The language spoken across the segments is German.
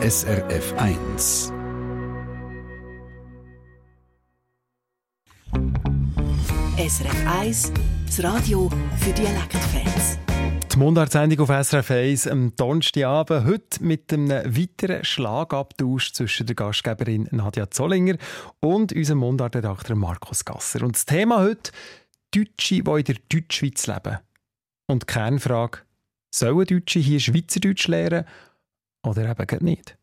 SRF 1. SRF 1, das Radio für Dialektfans. Die Mundartsendung auf SRF 1 am Donnerstagabend. Heute mit einem weiteren Schlagabtausch zwischen der Gastgeberin Nadja Zollinger und unserem Mundartredakteur Markus Gasser. Und das Thema heute: Deutsche, die in der Deutschschweiz leben. Und die Kernfrage: Sollen Deutsche hier Schweizerdeutsch lernen oder eben nicht?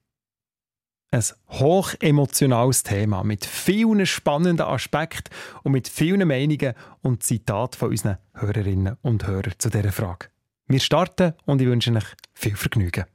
Ein hochemotionales Thema mit vielen spannenden Aspekten und mit vielen Meinungen und Zitaten von unseren Hörerinnen und Hörern zu dieser Frage. Wir starten und ich wünsche euch viel Vergnügen.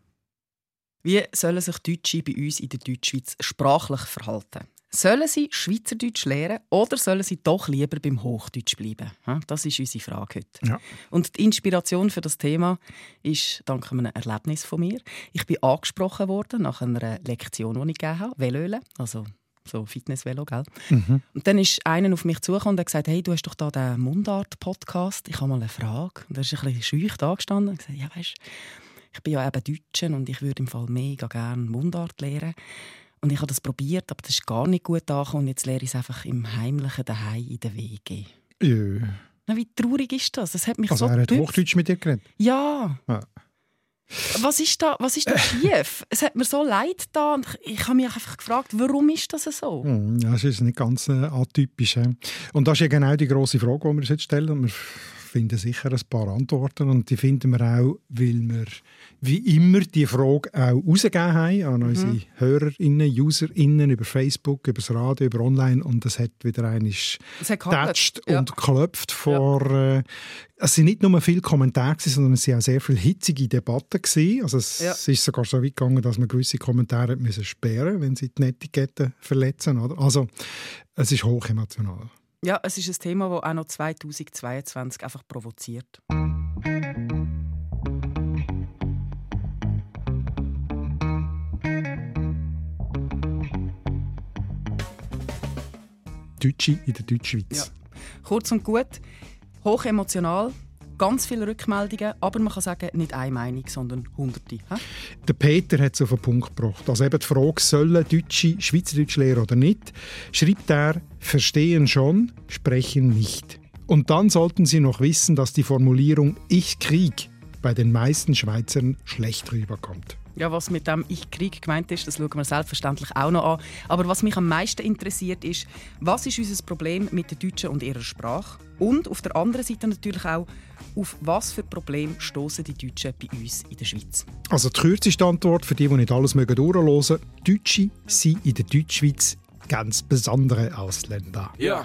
Wie sollen sich Deutsche bei uns in der Deutschschweiz sprachlich verhalten? Sollen sie Schweizerdeutsch lernen oder sollen sie doch lieber beim Hochdeutsch bleiben? Das ist unsere Frage heute. Ja. Und die Inspiration für das Thema ist dank einem Erlebnis von mir. Ich bin angesprochen worden nach einer Lektion, die ich gegeben habe, Velöle, also so Fitness-Velo, gell? Mhm. Und dann ist einer auf mich zugekommen und hat gesagt, hey, du hast doch da den Mundart-Podcast, ich habe mal eine Frage. Und er ist ein bisschen schüch da gestanden und gesagt, ja, weißt, ich bin ja eben Deutsche und ich würde im Fall mega gerne Mundart lernen. Und ich habe das probiert, aber das ist gar nicht gut angekommen. Und jetzt lehre ich es einfach im Heimlichen daheim in der WG. Ja. Na, wie traurig ist das? Das hat mich also so er hat Hochdeutsch mit dir geredet? Ja. ja. Was ist da, was ist da schief? es hat mir so leid da und ich habe mich einfach gefragt, warum ist das so? Hm, ja, das ist nicht ganz äh, atypisch. He? Und das ist ja genau die große Frage, die wir uns jetzt stellen. Wir finden sicher ein paar Antworten und die finden wir auch, weil wir wie immer die Frage auch rausgegeben haben an unsere mhm. HörerInnen, UserInnen über Facebook, über das Radio, über online und es hat wieder einmal getatscht ja. und geklopft vor... Ja. Äh, es sind nicht nur viele Kommentare, sondern es waren auch sehr viele hitzige Debatten. Gewesen. Also es ja. ist sogar so weit gegangen, dass man gewisse Kommentare müssen sperren wenn sie die Netiquette verletzen. Oder? Also es ist hochemotional. Ja, es ist ein Thema, das auch noch 2022 einfach provoziert. Deutsche in der Deutschschweiz. Ja. Kurz und gut, hochemotional, ganz viele Rückmeldungen, aber man kann sagen, nicht eine Meinung, sondern hunderte. He? Der Peter hat es auf den Punkt gebracht. Also eben die Frage, sollen Deutsche Schweizerdeutsch lehren oder nicht, schreibt er, verstehen schon, sprechen nicht. Und dann sollten Sie noch wissen, dass die Formulierung Ich Krieg bei den meisten Schweizern schlecht rüberkommt. Ja, was mit dem Ich Krieg gemeint ist, das schauen wir selbstverständlich auch noch an. Aber was mich am meisten interessiert ist, was ist unser Problem mit den Deutschen und ihrer Sprache? Und auf der anderen Seite natürlich auch, auf was für Probleme stoßen die Deutschen bei uns in der Schweiz? Also die kürzeste Antwort für die, die nicht alles mögen durchhören Deutsche sind in der Deutschschweiz ganz besondere Ausländer. Ja.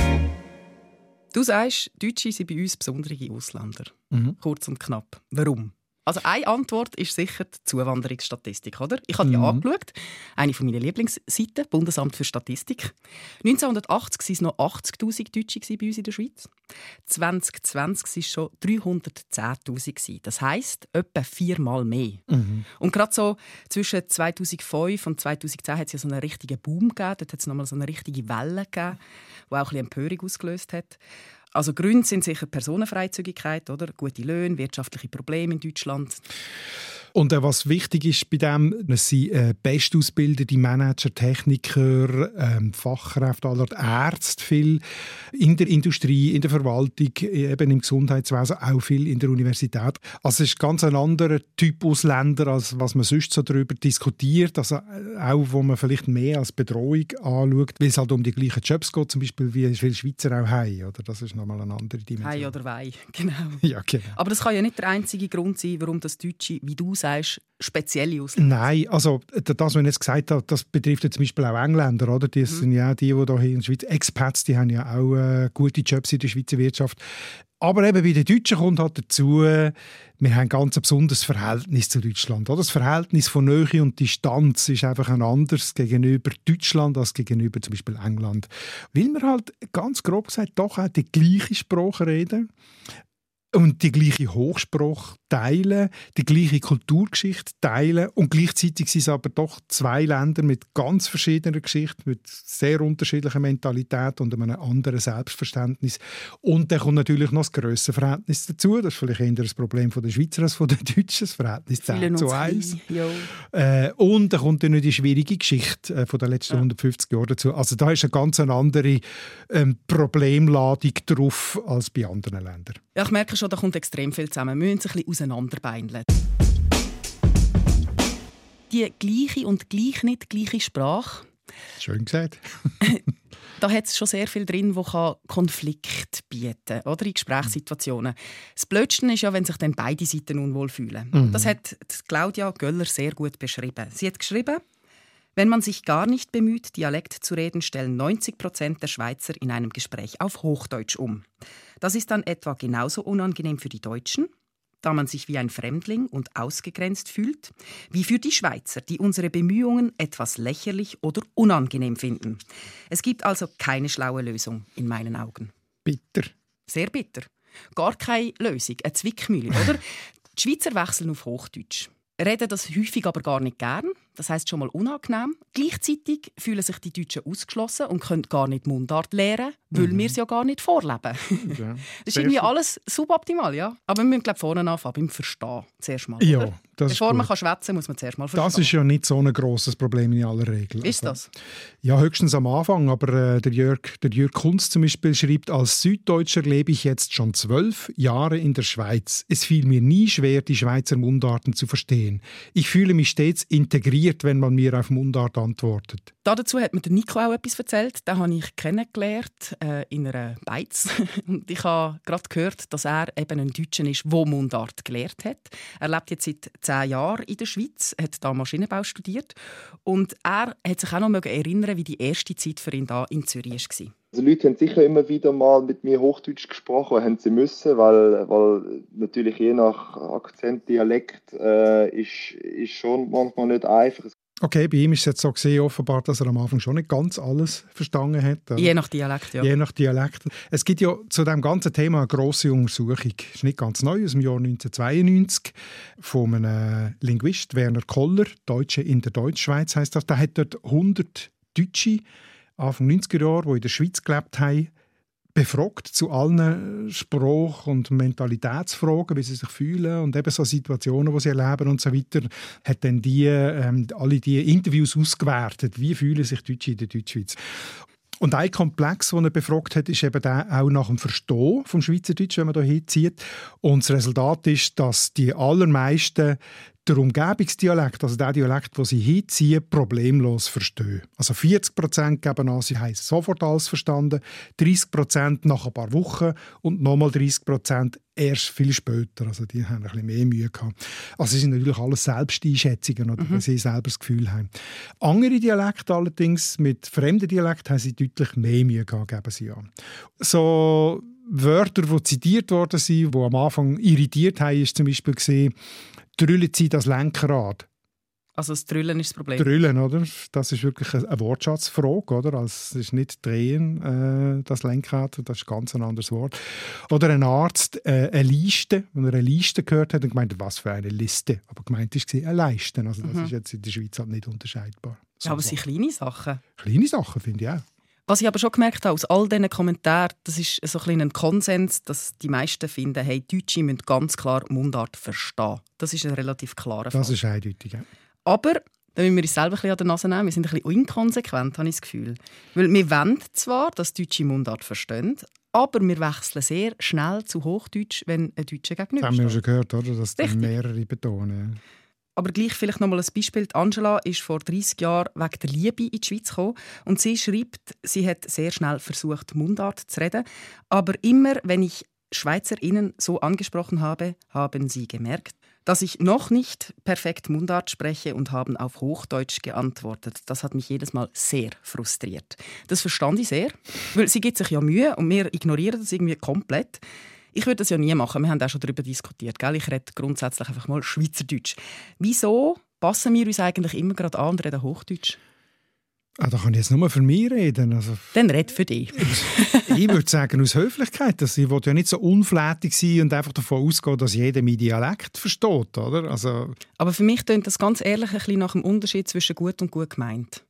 Du sagst, Deutsche sind bei uns besondere Ausländer. Mhm. Kurz und knapp. Warum? Also eine Antwort ist sicher die Zuwanderungsstatistik, oder? Ich habe die mhm. angeschaut. Eine von meinen Lieblingsseiten, Bundesamt für Statistik. 1980 waren es noch 80'000 Deutsche bei uns in der Schweiz. 2020 waren es schon 310'000. Das heisst, etwa viermal mehr. Mhm. Und gerade so zwischen 2005 und 2010 hat es ja so einen richtigen Boom gegeben. Dort hat es nochmal so eine richtige Welle gegeben, die auch ein bisschen Empörung ausgelöst hat. Also Gründe sind sicher Personenfreizügigkeit, oder? Gute Löhne, wirtschaftliche Probleme in Deutschland. Und äh, was wichtig ist bei dem, es sind äh, bestausgebildete Manager, Techniker, ähm, Fachkräfte aller Ärzte, viel in der Industrie, in der Verwaltung, eben im Gesundheitswesen, auch viel in der Universität. Also es ist ganz ein anderer Typ Ausländer, als was man sonst so darüber diskutiert, also äh, auch wo man vielleicht mehr als Bedrohung anschaut, weil es halt um die gleichen Jobs geht, zum Beispiel wie viele Schweizer auch haben, oder? Das ist nochmal eine andere Dimension. Hei oder Wei, genau. Ja, genau. Aber das kann ja nicht der einzige Grund sein, warum das Deutsche, wie du sagst, spezielle Ausländer? Nein, also das, was ich jetzt gesagt habe, das betrifft ja zum Beispiel auch Engländer, oder? Die mhm. sind ja die, die hier in der Schweiz, Expats, die haben ja auch äh, gute Jobs in der Schweizer Wirtschaft. Aber eben bei den Deutschen kommt halt dazu, wir haben ein ganz besonderes Verhältnis zu Deutschland. Das Verhältnis von Nähe und Distanz ist einfach ein anderes gegenüber Deutschland als gegenüber zum Beispiel England. Weil wir halt ganz grob gesagt doch auch die gleiche Sprache reden und die gleiche Hochsprache teilen, die gleiche Kulturgeschichte teilen und gleichzeitig sind es aber doch zwei Länder mit ganz verschiedener Geschichte, mit sehr unterschiedlicher Mentalität und einem anderen Selbstverständnis. Und dann kommt natürlich noch das grössere Verhältnis dazu. Das ist vielleicht eher das Problem von der Schweizer als von der Deutschen, das Verhältnis 10 zu 1. Äh, und dann kommt dann noch die schwierige Geschichte äh, von den letzten ja. 150 Jahren dazu. Also da ist eine ganz andere ähm, Problemladung drauf als bei anderen Ländern. Ja, ich merke schon, da kommt extrem viel zusammen. Wir müssen sich ein bisschen auseinanderbeineln. Die gleiche und gleich nicht gleiche Sprache. Schön gesagt. da hat es schon sehr viel drin, wo Konflikt bieten kann, oder in Gesprächssituationen. Das Blödste ist ja, wenn sich dann beide Seiten unwohl fühlen. Mhm. Das hat Claudia Göller sehr gut beschrieben. Sie hat geschrieben, wenn man sich gar nicht bemüht, Dialekt zu reden, stellen 90 Prozent der Schweizer in einem Gespräch auf Hochdeutsch um. Das ist dann etwa genauso unangenehm für die Deutschen, da man sich wie ein Fremdling und ausgegrenzt fühlt, wie für die Schweizer, die unsere Bemühungen etwas lächerlich oder unangenehm finden. Es gibt also keine schlaue Lösung in meinen Augen. Bitter. Sehr bitter. Gar keine Lösung, eine Zwickmühle, oder? die Schweizer wechseln auf Hochdeutsch reden das häufig aber gar nicht gern. Das heißt schon mal unangenehm. Gleichzeitig fühlen sich die Deutschen ausgeschlossen und können gar nicht Mundart lernen, weil mhm. wir es ja gar nicht vorleben. Ja. das ist irgendwie alles suboptimal, ja. Aber wir müssen glaub, vorne anfangen, beim Verstehen zuerst mal. Ja, Bevor man schwätzen kann, muss man zuerst mal verstehen. Das ist ja nicht so ein grosses Problem in aller Regel. Ist also, das? Ja, höchstens am Anfang. Aber äh, der, Jörg, der Jörg Kunz zum Beispiel schreibt, als Süddeutscher lebe ich jetzt schon zwölf Jahre in der Schweiz. Es fiel mir nie schwer, die Schweizer Mundarten zu verstehen. Ich fühle mich stets integriert, wenn man mir auf Mundart antwortet. Dazu hat mir Nico auch etwas erzählt. Den habe ich kennengelernt äh, in einer Beiz. Und ich habe gerade gehört, dass er eben ein Deutscher ist, der Mundart gelehrt hat. Er lebt jetzt seit zehn Jahren in der Schweiz, hat da Maschinenbau studiert. Und er hat sich auch noch erinnern, wie die erste Zeit für ihn da in Zürich war. Also Leute haben sicher immer wieder mal mit mir Hochdeutsch gesprochen, haben sie müssen, weil, weil natürlich je nach Akzent, Dialekt äh, ist, ist schon manchmal nicht einfach. Okay, bei ihm ist es jetzt so gesehen, offenbar, dass er am Anfang schon nicht ganz alles verstanden hat. Je nach Dialekt, ja. Je nach Dialekt. Es gibt ja zu dem ganzen Thema eine grosse Untersuchung. Das ist nicht ganz neu, aus dem Jahr 1992, von einem Linguist, Werner Koller, Deutsche in der Deutschschweiz heißt das. Der hat dort 100 Deutsche Anfang 90er Jahre, die in der Schweiz gelebt haben, befragt zu allen Spruch- und Mentalitätsfragen, wie sie sich fühlen und eben so Situationen, die sie erleben und so weiter, hat dann die, ähm, alle die Interviews ausgewertet. Wie fühlen sich Deutsche in der Deutschschweiz? Und ein Komplex, den er befragt hat, ist eben auch nach dem Verstehen vom Schweizerdeutsch, wenn man da hinzieht. Und das Resultat ist, dass die allermeisten der Umgebungsdialekt, also der Dialekt, den sie hinziehen, problemlos verstehen. Also 40 Prozent geben an, sie haben sofort alles verstanden, 30 Prozent nach ein paar Wochen und nochmal 30 Prozent erst viel später. Also die haben ein bisschen mehr Mühe gehabt. Also es sind natürlich alles Selbsteinschätzungen, oder, mhm. sie selber das Gefühl haben. Andere Dialekte allerdings, mit fremden Dialekten, haben sie deutlich mehr Mühe gehabt, geben sie an. So Wörter, die zitiert worden sind, die am Anfang irritiert haben, ist zum Beispiel gesehen, drüllen sie das Lenkrad. Also das Drüllen ist das Problem? Drüllen, oder? Das ist wirklich eine Wortschatzfrage, oder? Also es ist nicht drehen, äh, das Lenkrad, das ist ganz ein anderes Wort. Oder ein Arzt, äh, eine Liste, wenn er eine Liste gehört hat und gemeint, was für eine Liste. Aber gemeint ist eine Leiste. Also das mhm. ist jetzt in der Schweiz halt nicht unterscheidbar. So ja, aber es sind kleine Sachen. Kleine Sachen, finde ich auch. Was ich aber schon gemerkt habe, aus all diesen Kommentaren, das ist so ein, ein Konsens, dass die meisten finden, hey, Deutsche müssen ganz klar Mundart verstehen. Das ist ein relativ klarer Fall. Das ist eindeutig, ja. Aber da müssen wir uns selber ein bisschen an der Nase nehmen. Wir sind ein bisschen inkonsequent, habe ich das Gefühl. Weil wir wollen zwar, dass Deutsche Mundart verstehen, aber wir wechseln sehr schnell zu Hochdeutsch, wenn ein Deutscher gegenüber Das haben wir schon gehört, oder? dass mehrere betonen. Aber gleich vielleicht noch mal ein Beispiel. Angela ist vor 30 Jahren wegen der Liebe in die Schweiz gekommen und sie schreibt, sie hat sehr schnell versucht, Mundart zu reden. Aber immer, wenn ich SchweizerInnen so angesprochen habe, haben sie gemerkt, dass ich noch nicht perfekt Mundart spreche und haben auf Hochdeutsch geantwortet. Das hat mich jedes Mal sehr frustriert. Das verstand ich sehr, weil sie gibt sich ja Mühe und wir ignorieren das irgendwie komplett. Ich würde das ja nie machen. Wir haben auch schon darüber diskutiert. Gell? Ich rede grundsätzlich einfach mal Schweizerdeutsch. Wieso passen wir uns eigentlich immer gerade an und reden Hochdeutsch? Ah, da kann ich jetzt nur für mich reden. Also, Dann red für dich. ich würde sagen, aus Höflichkeit. Dass ich will ja nicht so unflätig sein und einfach davon ausgehen, dass jeder meinen Dialekt versteht. Oder? Also, Aber für mich klingt das ganz ehrlich ein bisschen nach dem Unterschied zwischen gut und gut gemeint.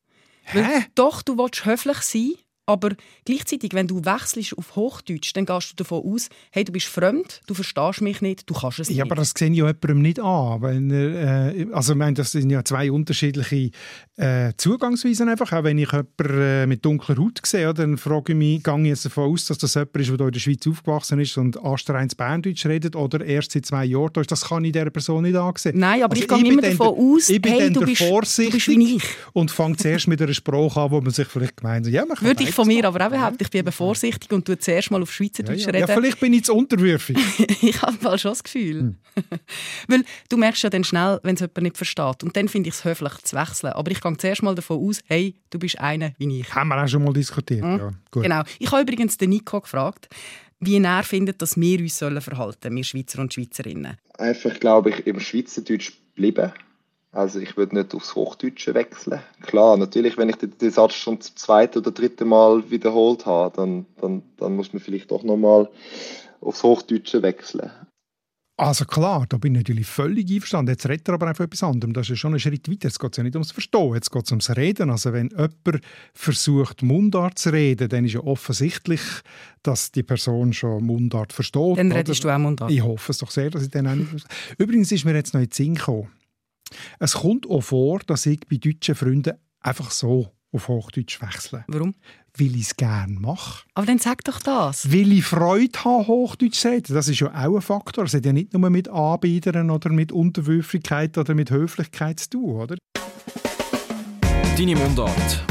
Hä? Weil doch, du willst höflich sein, aber gleichzeitig, wenn du wechselst auf Hochdeutsch, dann gehst du davon aus, hey, du bist fremd, du verstehst mich nicht, du kannst es ja, nicht. aber das sehe ich ja jemandem nicht an. Wenn er, äh, also, ich meine, das sind ja zwei unterschiedliche äh, Zugangsweisen. Einfach. Auch wenn ich jemanden äh, mit dunkler Haut sehe, dann frage ich mich, gehe ich jetzt davon aus, dass das jemand ist, der in der Schweiz aufgewachsen ist und astreins Berndeutsch redet oder erst seit zwei Jahren da ist. Das kann ich dieser Person nicht ansehen. Nein, aber Also ich gehe immer davon aus, ich bin hey, du bist, du vorsichtig bist wie ich. und fange zuerst mit einer Sprache an, wo man sich vielleicht gemeint hat, ja, man kann Beides von mir aber auch behaupten, ich bin eben vorsichtig und tue zuerst mal auf ja, Schweizerdeutsch ja. ja, reden. vielleicht bin ich zu unterwürfig. ich habe mal schon das Gefühl. Hm. Weil du merkst ja dann schnell, wenn es jemand nicht versteht. Und dann finde ich es höflich zu wechseln. Aber ich gehe zuerst mal davon aus, hey, du bist einer wie ich. Haben wir auch schon mal diskutiert. Mhm. Ja, gut. Genau. Ich habe übrigens den Nico gefragt, wie er findet, dass wir uns sollen verhalten wir Schweizer und Schweizerinnen. Einfach, glaube ich, im Schweizerdeutsch bleiben. Also ich würde nicht aufs Hochdeutsche wechseln. Klar, natürlich, wenn ich den, den Satz schon zum zweiten oder dritten Mal wiederholt habe, dann, dann, dann muss man vielleicht doch nochmal aufs Hochdeutsche wechseln. Also klar, da bin ich natürlich völlig einverstanden. Jetzt redet er aber einfach etwas anderem. Das ist ja schon ein Schritt weiter. Jetzt geht es ja nicht ums Verstehen, jetzt geht es ums Reden. Also wenn jemand versucht, Mundart zu reden, dann ist ja offensichtlich, dass die Person schon Mundart versteht. Dann oder? redest du auch Mundart. Ich hoffe es doch sehr, dass ich den auch nicht verstehe. Übrigens ist mir jetzt noch in den Sinn gekommen. Es kommt auch vor, dass ich bei deutschen Freunden einfach so auf Hochdeutsch wechsle. Warum? Weil ich es gerne mache. Aber dann sag doch das. Weil ich Freude habe, Hochdeutsch zu reden. Das ist ja auch ein Faktor. Es hat ja nicht nur mit Anbietern oder mit Unterwürfigkeit oder mit Höflichkeit zu tun, oder? Deine Mundart.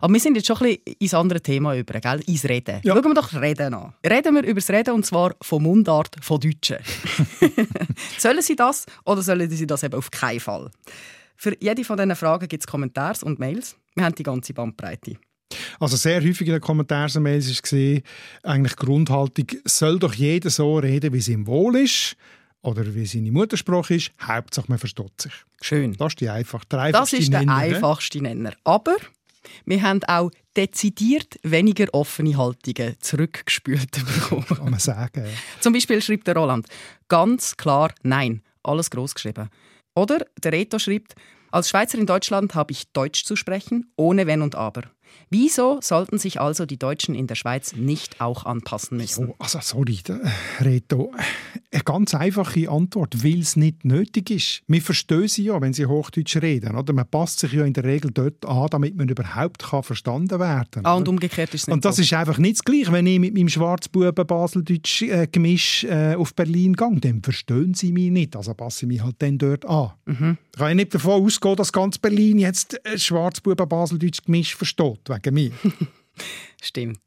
Aber wir sind jetzt schon ein bisschen ins andere Thema über, gell? ins Reden. Ja. Schauen wir doch Reden an. Reden wir über das Reden und zwar von Mundart von Deutschen. sollen sie das oder sollen sie das eben auf keinen Fall? Für jede von diesen Fragen gibt es Kommentare und Mails. Wir haben die ganze Bandbreite. Also sehr häufig in den Kommentarmails war gesehen, eigentlich die Grundhaltung, soll doch jeder so reden, wie es ihm wohl ist oder wie seine Muttersprache ist. Hauptsache, man versteht sich. Schön. Das ist, die einfach, der Das einfachste ist der Nenner, ne? einfachste Nenner. Aber wir haben auch dezidiert weniger offene Haltungen zurückgespült bekommen. Kann man sagen. Zum Beispiel schreibt der Roland ganz klar Nein, alles groß geschrieben. Oder der Reto schreibt, als Schweizer in Deutschland habe ich Deutsch zu sprechen, ohne Wenn und Aber. Wieso sollten sich also die Deutschen in der Schweiz nicht auch anpassen müssen? Also sorry, da- Reto. Eine ganz einfache Antwort, weil es nicht nötig ist. Wir verstehen sie ja, wenn sie Hochdeutsch reden. Oder? Man passt sich ja in der Regel dort an, damit man überhaupt kann verstanden werden Ah, und umgekehrt ist es nicht Und das so. ist einfach nicht das Gleiche. Wenn ich mit meinem Schwarzbuben Baseldeutsch äh, äh, auf Berlin gehe, dann verstehen sie mich nicht. Also passe ich mich halt dann dort an. Mhm. Ich kann ja nicht davon ausgehen, dass ganz Berlin jetzt äh, Schwarzbuben Baseldeutsch Gemisch versteht, wegen mir. Stimmt.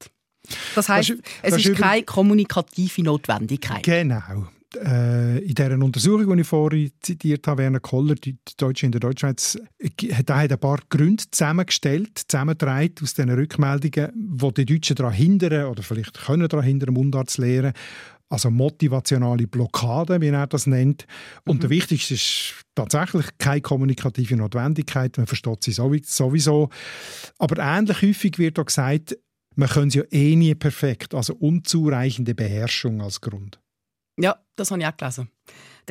Das ist- es ist keine kommunikative Notwendigkeit. Genau. Äh, in dieser Untersuchung, die ich vorhin zitiert habe, Werner Koller, die Deutsche in der Deutschschweiz, äh, hat er hat ein paar Gründe zusammengestellt, zusammengetragen aus diesen Rückmeldungen, wo die Deutschen daran hindern, oder vielleicht können daran hindern, Mundart zu lernen. Also motivationale Blockade, wie er das nennt. Und der wichtigste ist tatsächlich keine kommunikative Notwendigkeit. Man versteht sie sowi- sowieso. Aber ähnlich häufig wird auch gesagt, man kann es ja eh nie perfekt. Also unzureichende Beherrschung als Grund. Ja, das habe ich auch gelesen.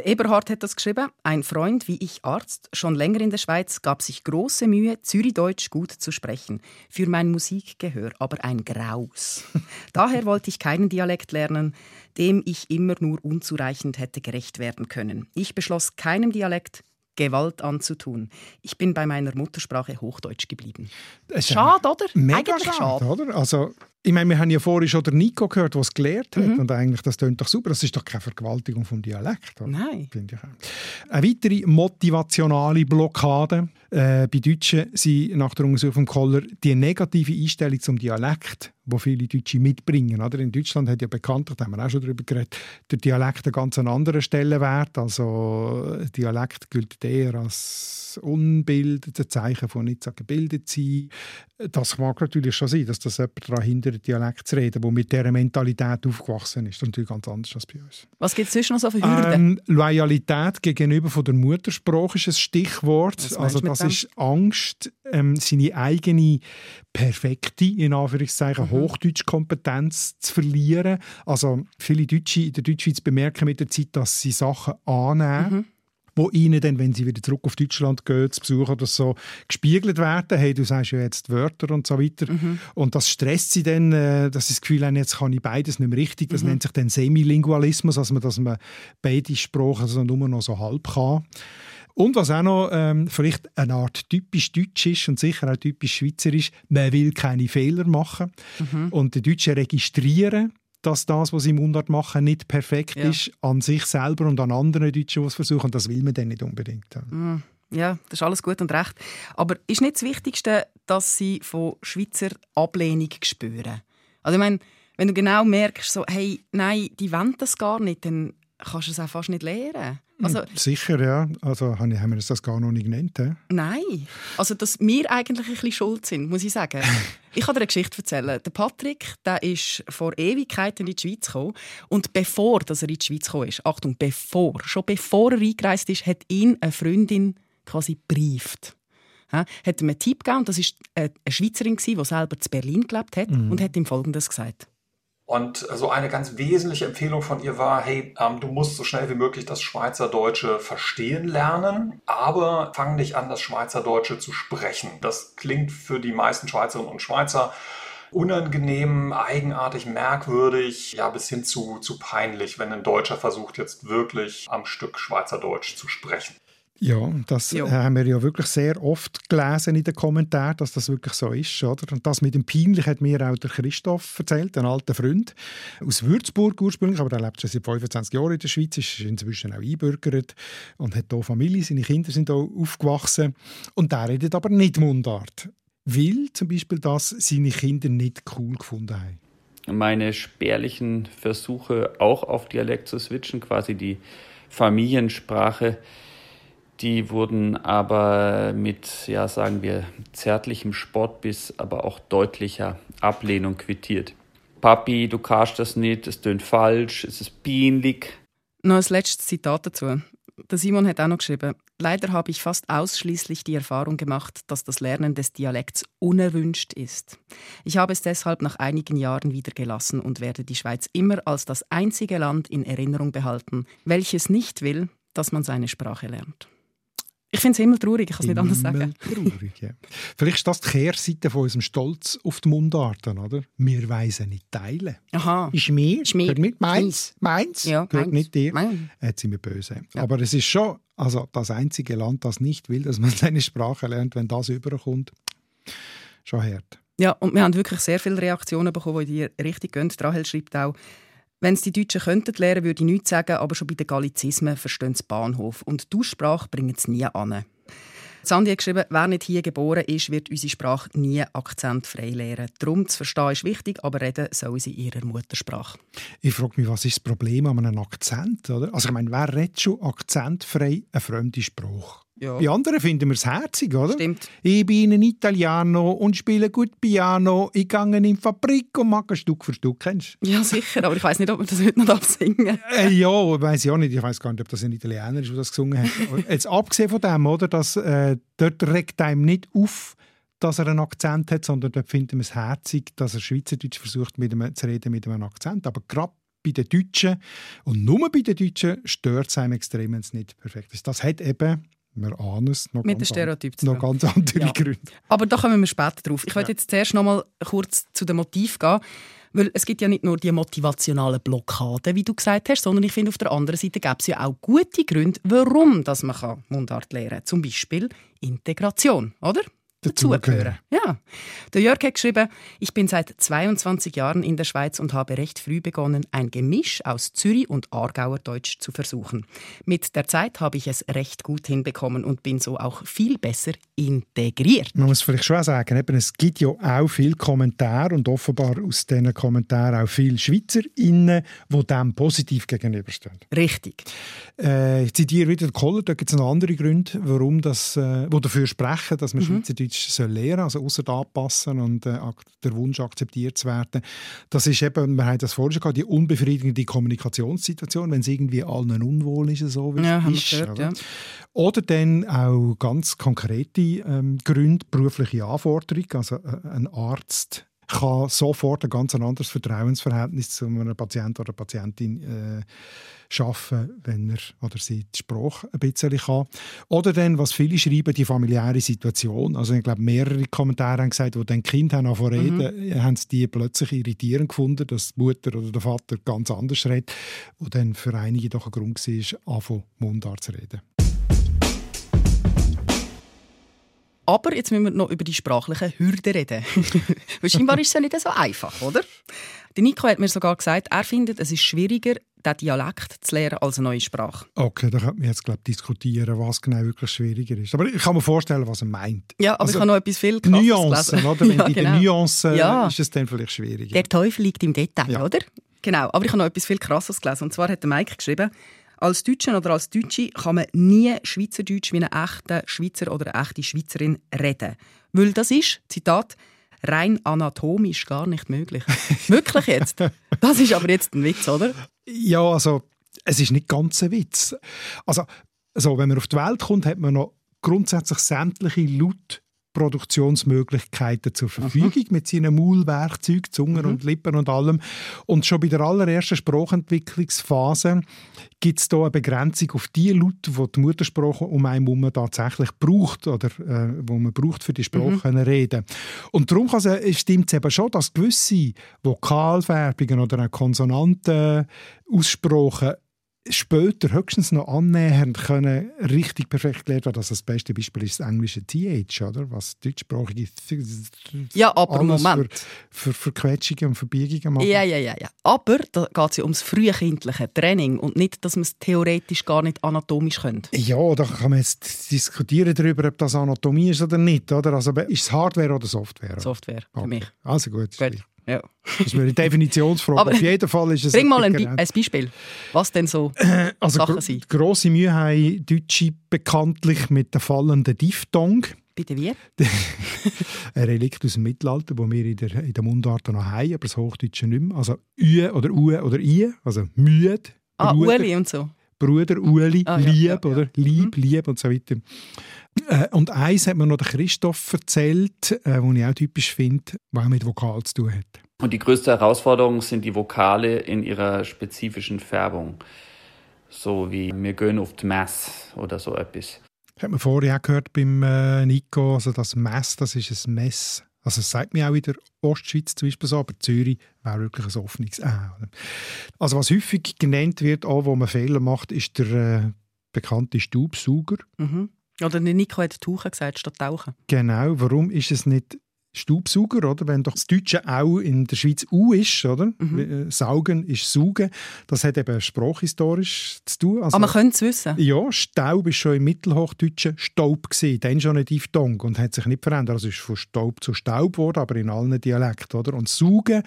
Der Eberhard hat das geschrieben. Ein Freund, wie ich Arzt, schon länger in der Schweiz, gab sich große Mühe, Zürichdeutsch gut zu sprechen. Für mein Musikgehör aber ein Graus. Daher wollte ich keinen Dialekt lernen, dem ich immer nur unzureichend hätte gerecht werden können. Ich beschloss, keinem Dialekt Gewalt anzutun. Ich bin bei meiner Muttersprache Hochdeutsch geblieben. Schade, oder? Mega Eigentlich schade, oder? Also, ich meine, wir haben ja vorhin schon den Nico gehört, der es gelehrt hat. Mhm. Und eigentlich, das klingt doch super. Das ist doch keine Vergewaltigung vom Dialekt. Oder? Nein. Finde ich auch. Eine weitere motivationale Blockade. äh, bei Deutschen sind nach der Untersuchung von Koller die negative Einstellung zum Dialekt, wo viele Deutsche mitbringen. Oder? In Deutschland hat ja bekanntlich, da haben wir auch schon darüber geredet, der Dialekt einen ganz anderen Stellenwert. Also Dialekt gilt eher als unbildet, ein Zeichen von nicht so gebildet sein. Das mag natürlich schon sein, dass das jemand daran hindert, Dialekt zu reden, der mit dieser Mentalität aufgewachsen ist. Das ist natürlich ganz anders als bei uns. Was gibt es sonst noch so für Hürden? Ähm, Loyalität gegenüber von der Muttersprache ist ein Stichwort. Also das ist Angst, ähm, seine eigene perfekte, in Anführungszeichen, mhm. Hochdeutschkompetenz zu verlieren. Also viele Deutsche in der Deutschschweiz bemerken mit der Zeit, dass sie Sachen annehmen. Mhm wo ihnen dann, wenn sie wieder zurück auf Deutschland gehen, zu Besuch oder so, gespiegelt werden. Hey, du sagst ja jetzt Wörter und so weiter. Mhm. Und das stresst sie dann, äh, dass sie das Gefühl haben, jetzt kann ich beides nicht mehr richtig. Das mhm. nennt sich dann Semilingualismus, also dass man beide Sprachen also nur noch so halb kann. Und was auch noch ähm, vielleicht eine Art typisch deutsch ist und sicher auch typisch schweizerisch, man will keine Fehler machen. Mhm. Und die Deutschen registrieren dass das, was sie im Mundart machen, nicht perfekt ja. ist an sich selber und an anderen Deutschen, die es versuchen. Das will man dann nicht unbedingt. Mm, ja, das ist alles gut und recht. Aber ist nicht das Wichtigste, dass sie von Schweizer Ablehnung spüren? Also ich meine, wenn du genau merkst, so, hey, nein, die wollen das gar nicht, dann kannst du es auch fast nicht lernen. Also, Sicher, ja. Also haben wir das gar noch nicht genannt. He? Nein. Also, dass wir eigentlich ein bisschen schuld sind, muss ich sagen. ich kann dir eine Geschichte erzählen. Der Patrick der ist vor Ewigkeiten in die Schweiz gekommen. Und bevor dass er in die Schweiz gekommen ist, Achtung, bevor, schon bevor er eingereist ist, hat ihn eine Freundin quasi brieft. Ja, hat ihm einen Tipp gegeben, das war eine Schweizerin, die selber in Berlin gelebt hat, mhm. und hat ihm Folgendes gesagt. Und so eine ganz wesentliche Empfehlung von ihr war, hey, ähm, du musst so schnell wie möglich das Schweizerdeutsche verstehen lernen, aber fang nicht an, das Schweizerdeutsche zu sprechen. Das klingt für die meisten Schweizerinnen und Schweizer unangenehm, eigenartig, merkwürdig, ja bis hin zu, zu peinlich, wenn ein Deutscher versucht jetzt wirklich am Stück Schweizerdeutsch zu sprechen. Ja, das jo. haben wir ja wirklich sehr oft gelesen in den Kommentaren, dass das wirklich so ist. Oder? Und das mit dem Peinlich hat mir auch der Christoph erzählt, ein alter Freund aus Würzburg ursprünglich, aber er lebt schon seit 25 Jahren in der Schweiz, ist inzwischen auch einbürgert und hat hier Familie, seine Kinder sind hier aufgewachsen. Und der redet aber nicht Mundart, weil zum Beispiel das seine Kinder nicht cool gefunden haben meine spärlichen Versuche, auch auf Dialekt zu switchen, quasi die Familiensprache die wurden aber mit, ja, sagen wir, zärtlichem Sport bis aber auch deutlicher Ablehnung quittiert. Papi, du kannst das nicht, es tönt falsch, es ist peinlich. Noch ein letztes Zitat dazu. Der Simon hat auch noch geschrieben, leider habe ich fast ausschließlich die Erfahrung gemacht, dass das Lernen des Dialekts unerwünscht ist. Ich habe es deshalb nach einigen Jahren wieder gelassen und werde die Schweiz immer als das einzige Land in Erinnerung behalten, welches nicht will, dass man seine Sprache lernt. Ich finde es immer traurig, ich kann es nicht anders sagen. traurig, ja. Vielleicht ist das die Kehrseite von unserem Stolz auf die Mundarten, oder? Wir weisen nicht teilen. Aha. Ist mir, ist mir. gehört nicht meins, meins, ja, gehört meins. nicht dir. Mein. Jetzt sind wir böse. Ja. Aber es ist schon also das einzige Land, das nicht will, dass man seine Sprache lernt, wenn das überkommt. Schon hart. Ja, und wir haben wirklich sehr viele Reaktionen bekommen, die in die Richtung gehen. Rahel schreibt auch, wenn es die Deutschen könnten lernen, würde ich nichts sagen, aber schon bei den Gallizismen verstehen sie Bahnhof. Und die Aussprache bringen sie nie an. Sandy hat geschrieben, wer nicht hier geboren ist, wird unsere Sprache nie akzentfrei lernen. Darum zu verstehen ist wichtig, aber reden soll sie in ihrer Muttersprache. Ich frage mich, was ist das Problem an einem Akzent? Oder? Also ich meine, wer redet schon akzentfrei eine fremde Sprache? Ja. Bei anderen finden wir es herzig, oder? Stimmt. Ich bin ein Italiano und spiele gut Piano. Ich gehe in die Fabrik und mache Stück für Stück. Kennst? Ja, sicher, aber ich weiß nicht, ob man das heute noch singen äh, Ja, weiß ich auch nicht. Ich weiß gar nicht, ob das ein Italiener ist, der das gesungen hat. Jetzt abgesehen von dem, oder, dass äh, dort regt einem nicht auf, dass er einen Akzent hat, sondern dort finden wir es herzig, dass er Schweizerdeutsch versucht mit einem, zu reden mit einem Akzent. Aber gerade bei den Deutschen und nur bei den Deutschen stört es einem extrem, wenn es nicht perfekt ist. Das hat eben wir ahnen es. Noch Mit den Stereotypen. Noch ganz andere ja. Gründe. Aber da kommen wir später drauf. Ich ja. werde jetzt zuerst noch mal kurz zu dem Motiv gehen. Weil es gibt ja nicht nur die motivationalen Blockaden, wie du gesagt hast, sondern ich finde, auf der anderen Seite gibt es ja auch gute Gründe, warum dass man Mundart lernen kann. Zum Beispiel Integration, oder? Dazugehören. Ja. Der Jörg hat geschrieben, ich bin seit 22 Jahren in der Schweiz und habe recht früh begonnen, ein Gemisch aus Zürich und Aargauer Deutsch zu versuchen. Mit der Zeit habe ich es recht gut hinbekommen und bin so auch viel besser integriert. Man muss vielleicht schon sagen, eben, es gibt ja auch viele Kommentare und offenbar aus diesen Kommentaren auch viele SchweizerInnen, die dem positiv gegenüberstehen. Richtig. Äh, ich zitiere wieder Koller, da gibt es noch andere Gründe, warum das, äh, wo dafür sprechen, dass man mhm. Schweizerdeutsch soll lernen also außer anpassen und äh, der Wunsch akzeptiert zu werden. Das ist eben, wir haben das vorhin schon gehabt, die unbefriedigende Kommunikationssituation, wenn es irgendwie allen unwohl ist, so wie ja, es ist. Gehört, oder? Ja. oder dann auch ganz konkrete ähm, Gründe, berufliche Anforderungen, also äh, ein Arzt kann sofort ein ganz anderes Vertrauensverhältnis zu einem Patienten oder Patientin äh, schaffen, wenn er oder sie die Sprache ein bisschen kann. Oder dann, was viele schreiben, die familiäre Situation. Also ich glaube, mehrere Kommentare haben gesagt, wo dann Kind haben angefangen reden, mhm. haben sie die plötzlich irritierend gefunden, dass die Mutter oder der Vater ganz anders redet, wo dann für einige doch ein Grund war, anfangen Mundart zu reden. Aber jetzt müssen wir noch über die sprachlichen Hürden reden. Wahrscheinlich ist es ja nicht so einfach, oder? Der Nico hat mir sogar gesagt, er findet, es ist schwieriger, den Dialekt zu lernen als eine neue Sprache. Okay, da könnte man jetzt glaub, diskutieren, was genau wirklich schwieriger ist. Aber ich kann mir vorstellen, was er meint. Ja, aber also, ich habe noch etwas viel Nuancen, oder? Wenn ja, genau. Nuancen ja. ist es dann vielleicht schwieriger. Der Teufel liegt im Detail, ja. oder? Genau, aber ich habe noch etwas viel Krasses gelesen. Und zwar hat der Mike geschrieben, als Deutscher oder als Deutsche kann man nie Schweizerdeutsch wie ein echter Schweizer oder eine echte Schweizerin reden. Weil das ist, Zitat, rein anatomisch gar nicht möglich. Wirklich jetzt? Das ist aber jetzt ein Witz, oder? Ja, also es ist nicht ganz ein Witz. Also, also wenn man auf die Welt kommt, hat man noch grundsätzlich sämtliche Laut Produktionsmöglichkeiten zur Verfügung Aha. mit seinen Maulwerkzeugen, Zungen mhm. und Lippen und allem. Und schon bei der allerersten Sprachentwicklungsphase gibt es da eine Begrenzung auf die Laute, die die Muttersprache um einen herum tatsächlich braucht oder äh, wo man braucht für die Sprache mhm. reden. Und darum stimmt es eben schon, dass gewisse Vokalfärbungen oder auch Konsonanten Aussprachen später höchstens noch annähernd können richtig perfekt lernen werden. Also das beste Beispiel ist das englische TH, oder? was deutschsprachige Ja, aber Moment. Für, für Verquetschungen und Verbiegungen machen. Ja, ja, ja, ja. Aber da geht es ja ums frühkindliche Training und nicht, dass man es theoretisch gar nicht anatomisch könnte. Ja, da kann man jetzt diskutieren darüber, ob das Anatomie ist oder nicht. Oder? Also, ist es Hardware oder Software? Software, für okay. mich. Also gut. gut. Ja. Das ist eine Definitionsfrage. Aber Auf jeden Fall ist es. Bring mal ein, ein, Beispiel. Was denn so also Sachen sind? Grosse Mühe haben Deutsche bekanntlich mit der fallenden Diphthong. Bitte wie? ein Relikt aus dem Mittelalter, das wir in der, in der Mundart noch haben, aber das Hochdeutsche nicht mehr. Also Ü oder U oder I, also müde. Ah, Ueli und so. Bruder, Uli, ah, Lieb, ja, ja. oder? Lieb, mhm. Lieb und so weiter. Äh, und eins hat mir noch der Christoph erzählt, äh, was ich auch typisch finde, was auch mit Vokal zu tun hat. Und die größte Herausforderung sind die Vokale in ihrer spezifischen Färbung. So wie wir gehen auf die Mess oder so etwas. Hat man vorher auch gehört beim äh, Nico, also das Mess, das ist ein Mess. Also es sagt mir auch in der Ostschweiz zum Beispiel so, aber Zürich wäre wirklich ein offenes äh. Also was häufig genannt wird, auch wo man Fehler macht, ist der äh, bekannte Staubsauger. Mhm. Oder Nico hat Tauchen gesagt statt Tauchen. Genau. Warum ist es nicht Staubsauger, oder? Wenn doch das Deutsche auch in der Schweiz U ist, oder? Mhm. Äh, saugen ist Saugen. Das hat eben sprachhistorisch zu tun. Also, Aber man könnte es wissen. Ja, Staub ist schon im Mittelhochdeutschen Staub gewesen, dann schon nicht Diphthong und hat sich nicht verändert. Also ist von Staub zu Staub geworden, aber in allen Dialekten, oder? Und Saugen,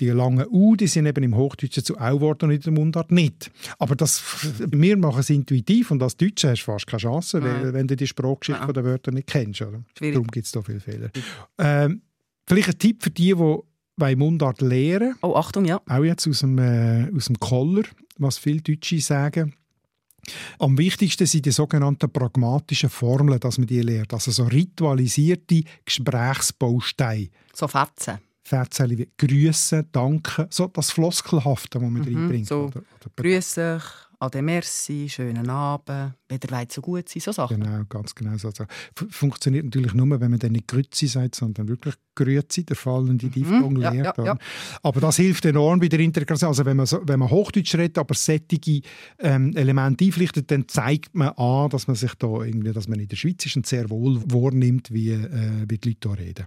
die langen U, die sind eben im Hochdeutschen zu Au geworden und in der Mundart nicht. Aber das, wir machen es intuitiv und als Deutsche hast du fast keine Chance, weil, wenn du die Sprachgeschichte Nein. der Wörter nicht kennst. Oder? Darum gibt es da viele Fehler. Ähm, vielleicht ein Tipp für die, die Mundart lehren. Oh, Achtung, ja. Auch jetzt aus dem, äh, aus dem Koller, was viele Deutsche sagen. Am wichtigsten sind die sogenannten pragmatischen Formeln, dass man die lernt. Also so ritualisierte Gesprächsbausteine. So Fetzen. Fetzen wie Grüßen, Danken, so das Floskelhafte, das man mhm, reinbringt. So, oder, oder Grüße Ade merci, schönen Abend, wieder weit so gut sein, so Sachen. Genau, ganz genau so. Funktioniert natürlich nur, wenn man dann nicht Grüezi sagt, sondern wirklich Grüezi, der fallende Diphthong mhm, ja, lehrt. Ja, ja. Aber das hilft enorm bei der Integration. Also wenn man, so, wenn man Hochdeutsch redet, aber sättige ähm, Elemente einflichtet, dann zeigt man an, dass man sich da irgendwie, dass man in der Schweiz ist und sehr wohl wahrnimmt, wie, äh, wie die Leute hier reden.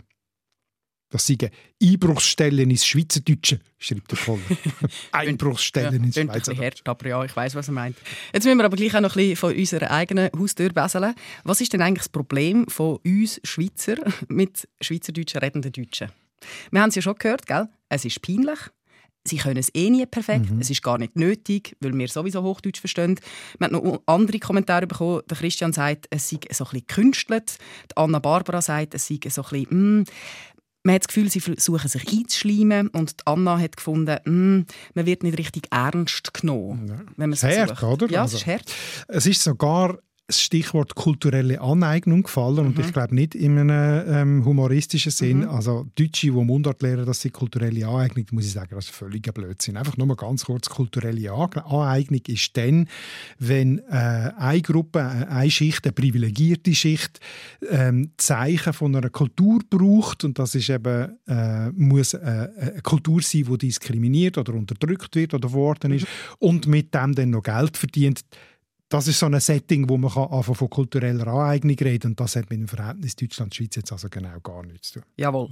Das seien Einbruchsstellen ins Schweizerdeutsche, schreibt der Koller. Einbruchsstellen ins Schweizerdeutsche. Hart, aber ja, ich weiß, was er meint. Jetzt müssen wir aber gleich auch noch ein bisschen von unserer eigenen Haustür beseln. Was ist denn eigentlich das Problem von uns Schweizer mit Schweizerdeutschen redenden Deutschen? Wir haben es ja schon gehört, gell? es ist peinlich. Sie können es eh nie perfekt. Mhm. Es ist gar nicht nötig, weil wir sowieso Hochdeutsch verstehen. Wir haben noch andere Kommentare bekommen. Der Christian sagt, es sei so ein bisschen gekünstelt. Die Anna Barbara sagt, es sei so ein bisschen, mm, man hat das Gefühl, sie versuchen sich einzuschleimen und Anna hat gefunden, mm, man wird nicht richtig ernst genommen. Ja. Wenn man es hart, oder? Ja, also, es ist hart. Es ist sogar das Stichwort kulturelle Aneignung gefallen mhm. und ich glaube nicht in einem ähm, humoristischen Sinn. Mhm. Also Deutsche, die Mundart lernen, dass sie kulturelle Aneignung, muss ich sagen, das ist völliger Blödsinn. Einfach nur mal ganz kurz, kulturelle Aneignung ist dann, wenn äh, eine Gruppe, äh, eine Schicht, eine privilegierte Schicht, ähm, Zeichen von einer Kultur braucht und das ist eben, äh, muss äh, eine Kultur sein, die diskriminiert oder unterdrückt wird oder worden ist mhm. und mit dem dann noch Geld verdient das ist so ein Setting, wo man einfach von kultureller Aneignung reden kann. Und das hat mit dem Verhältnis Deutschland-Schweiz jetzt also genau gar nichts zu tun. Jawohl.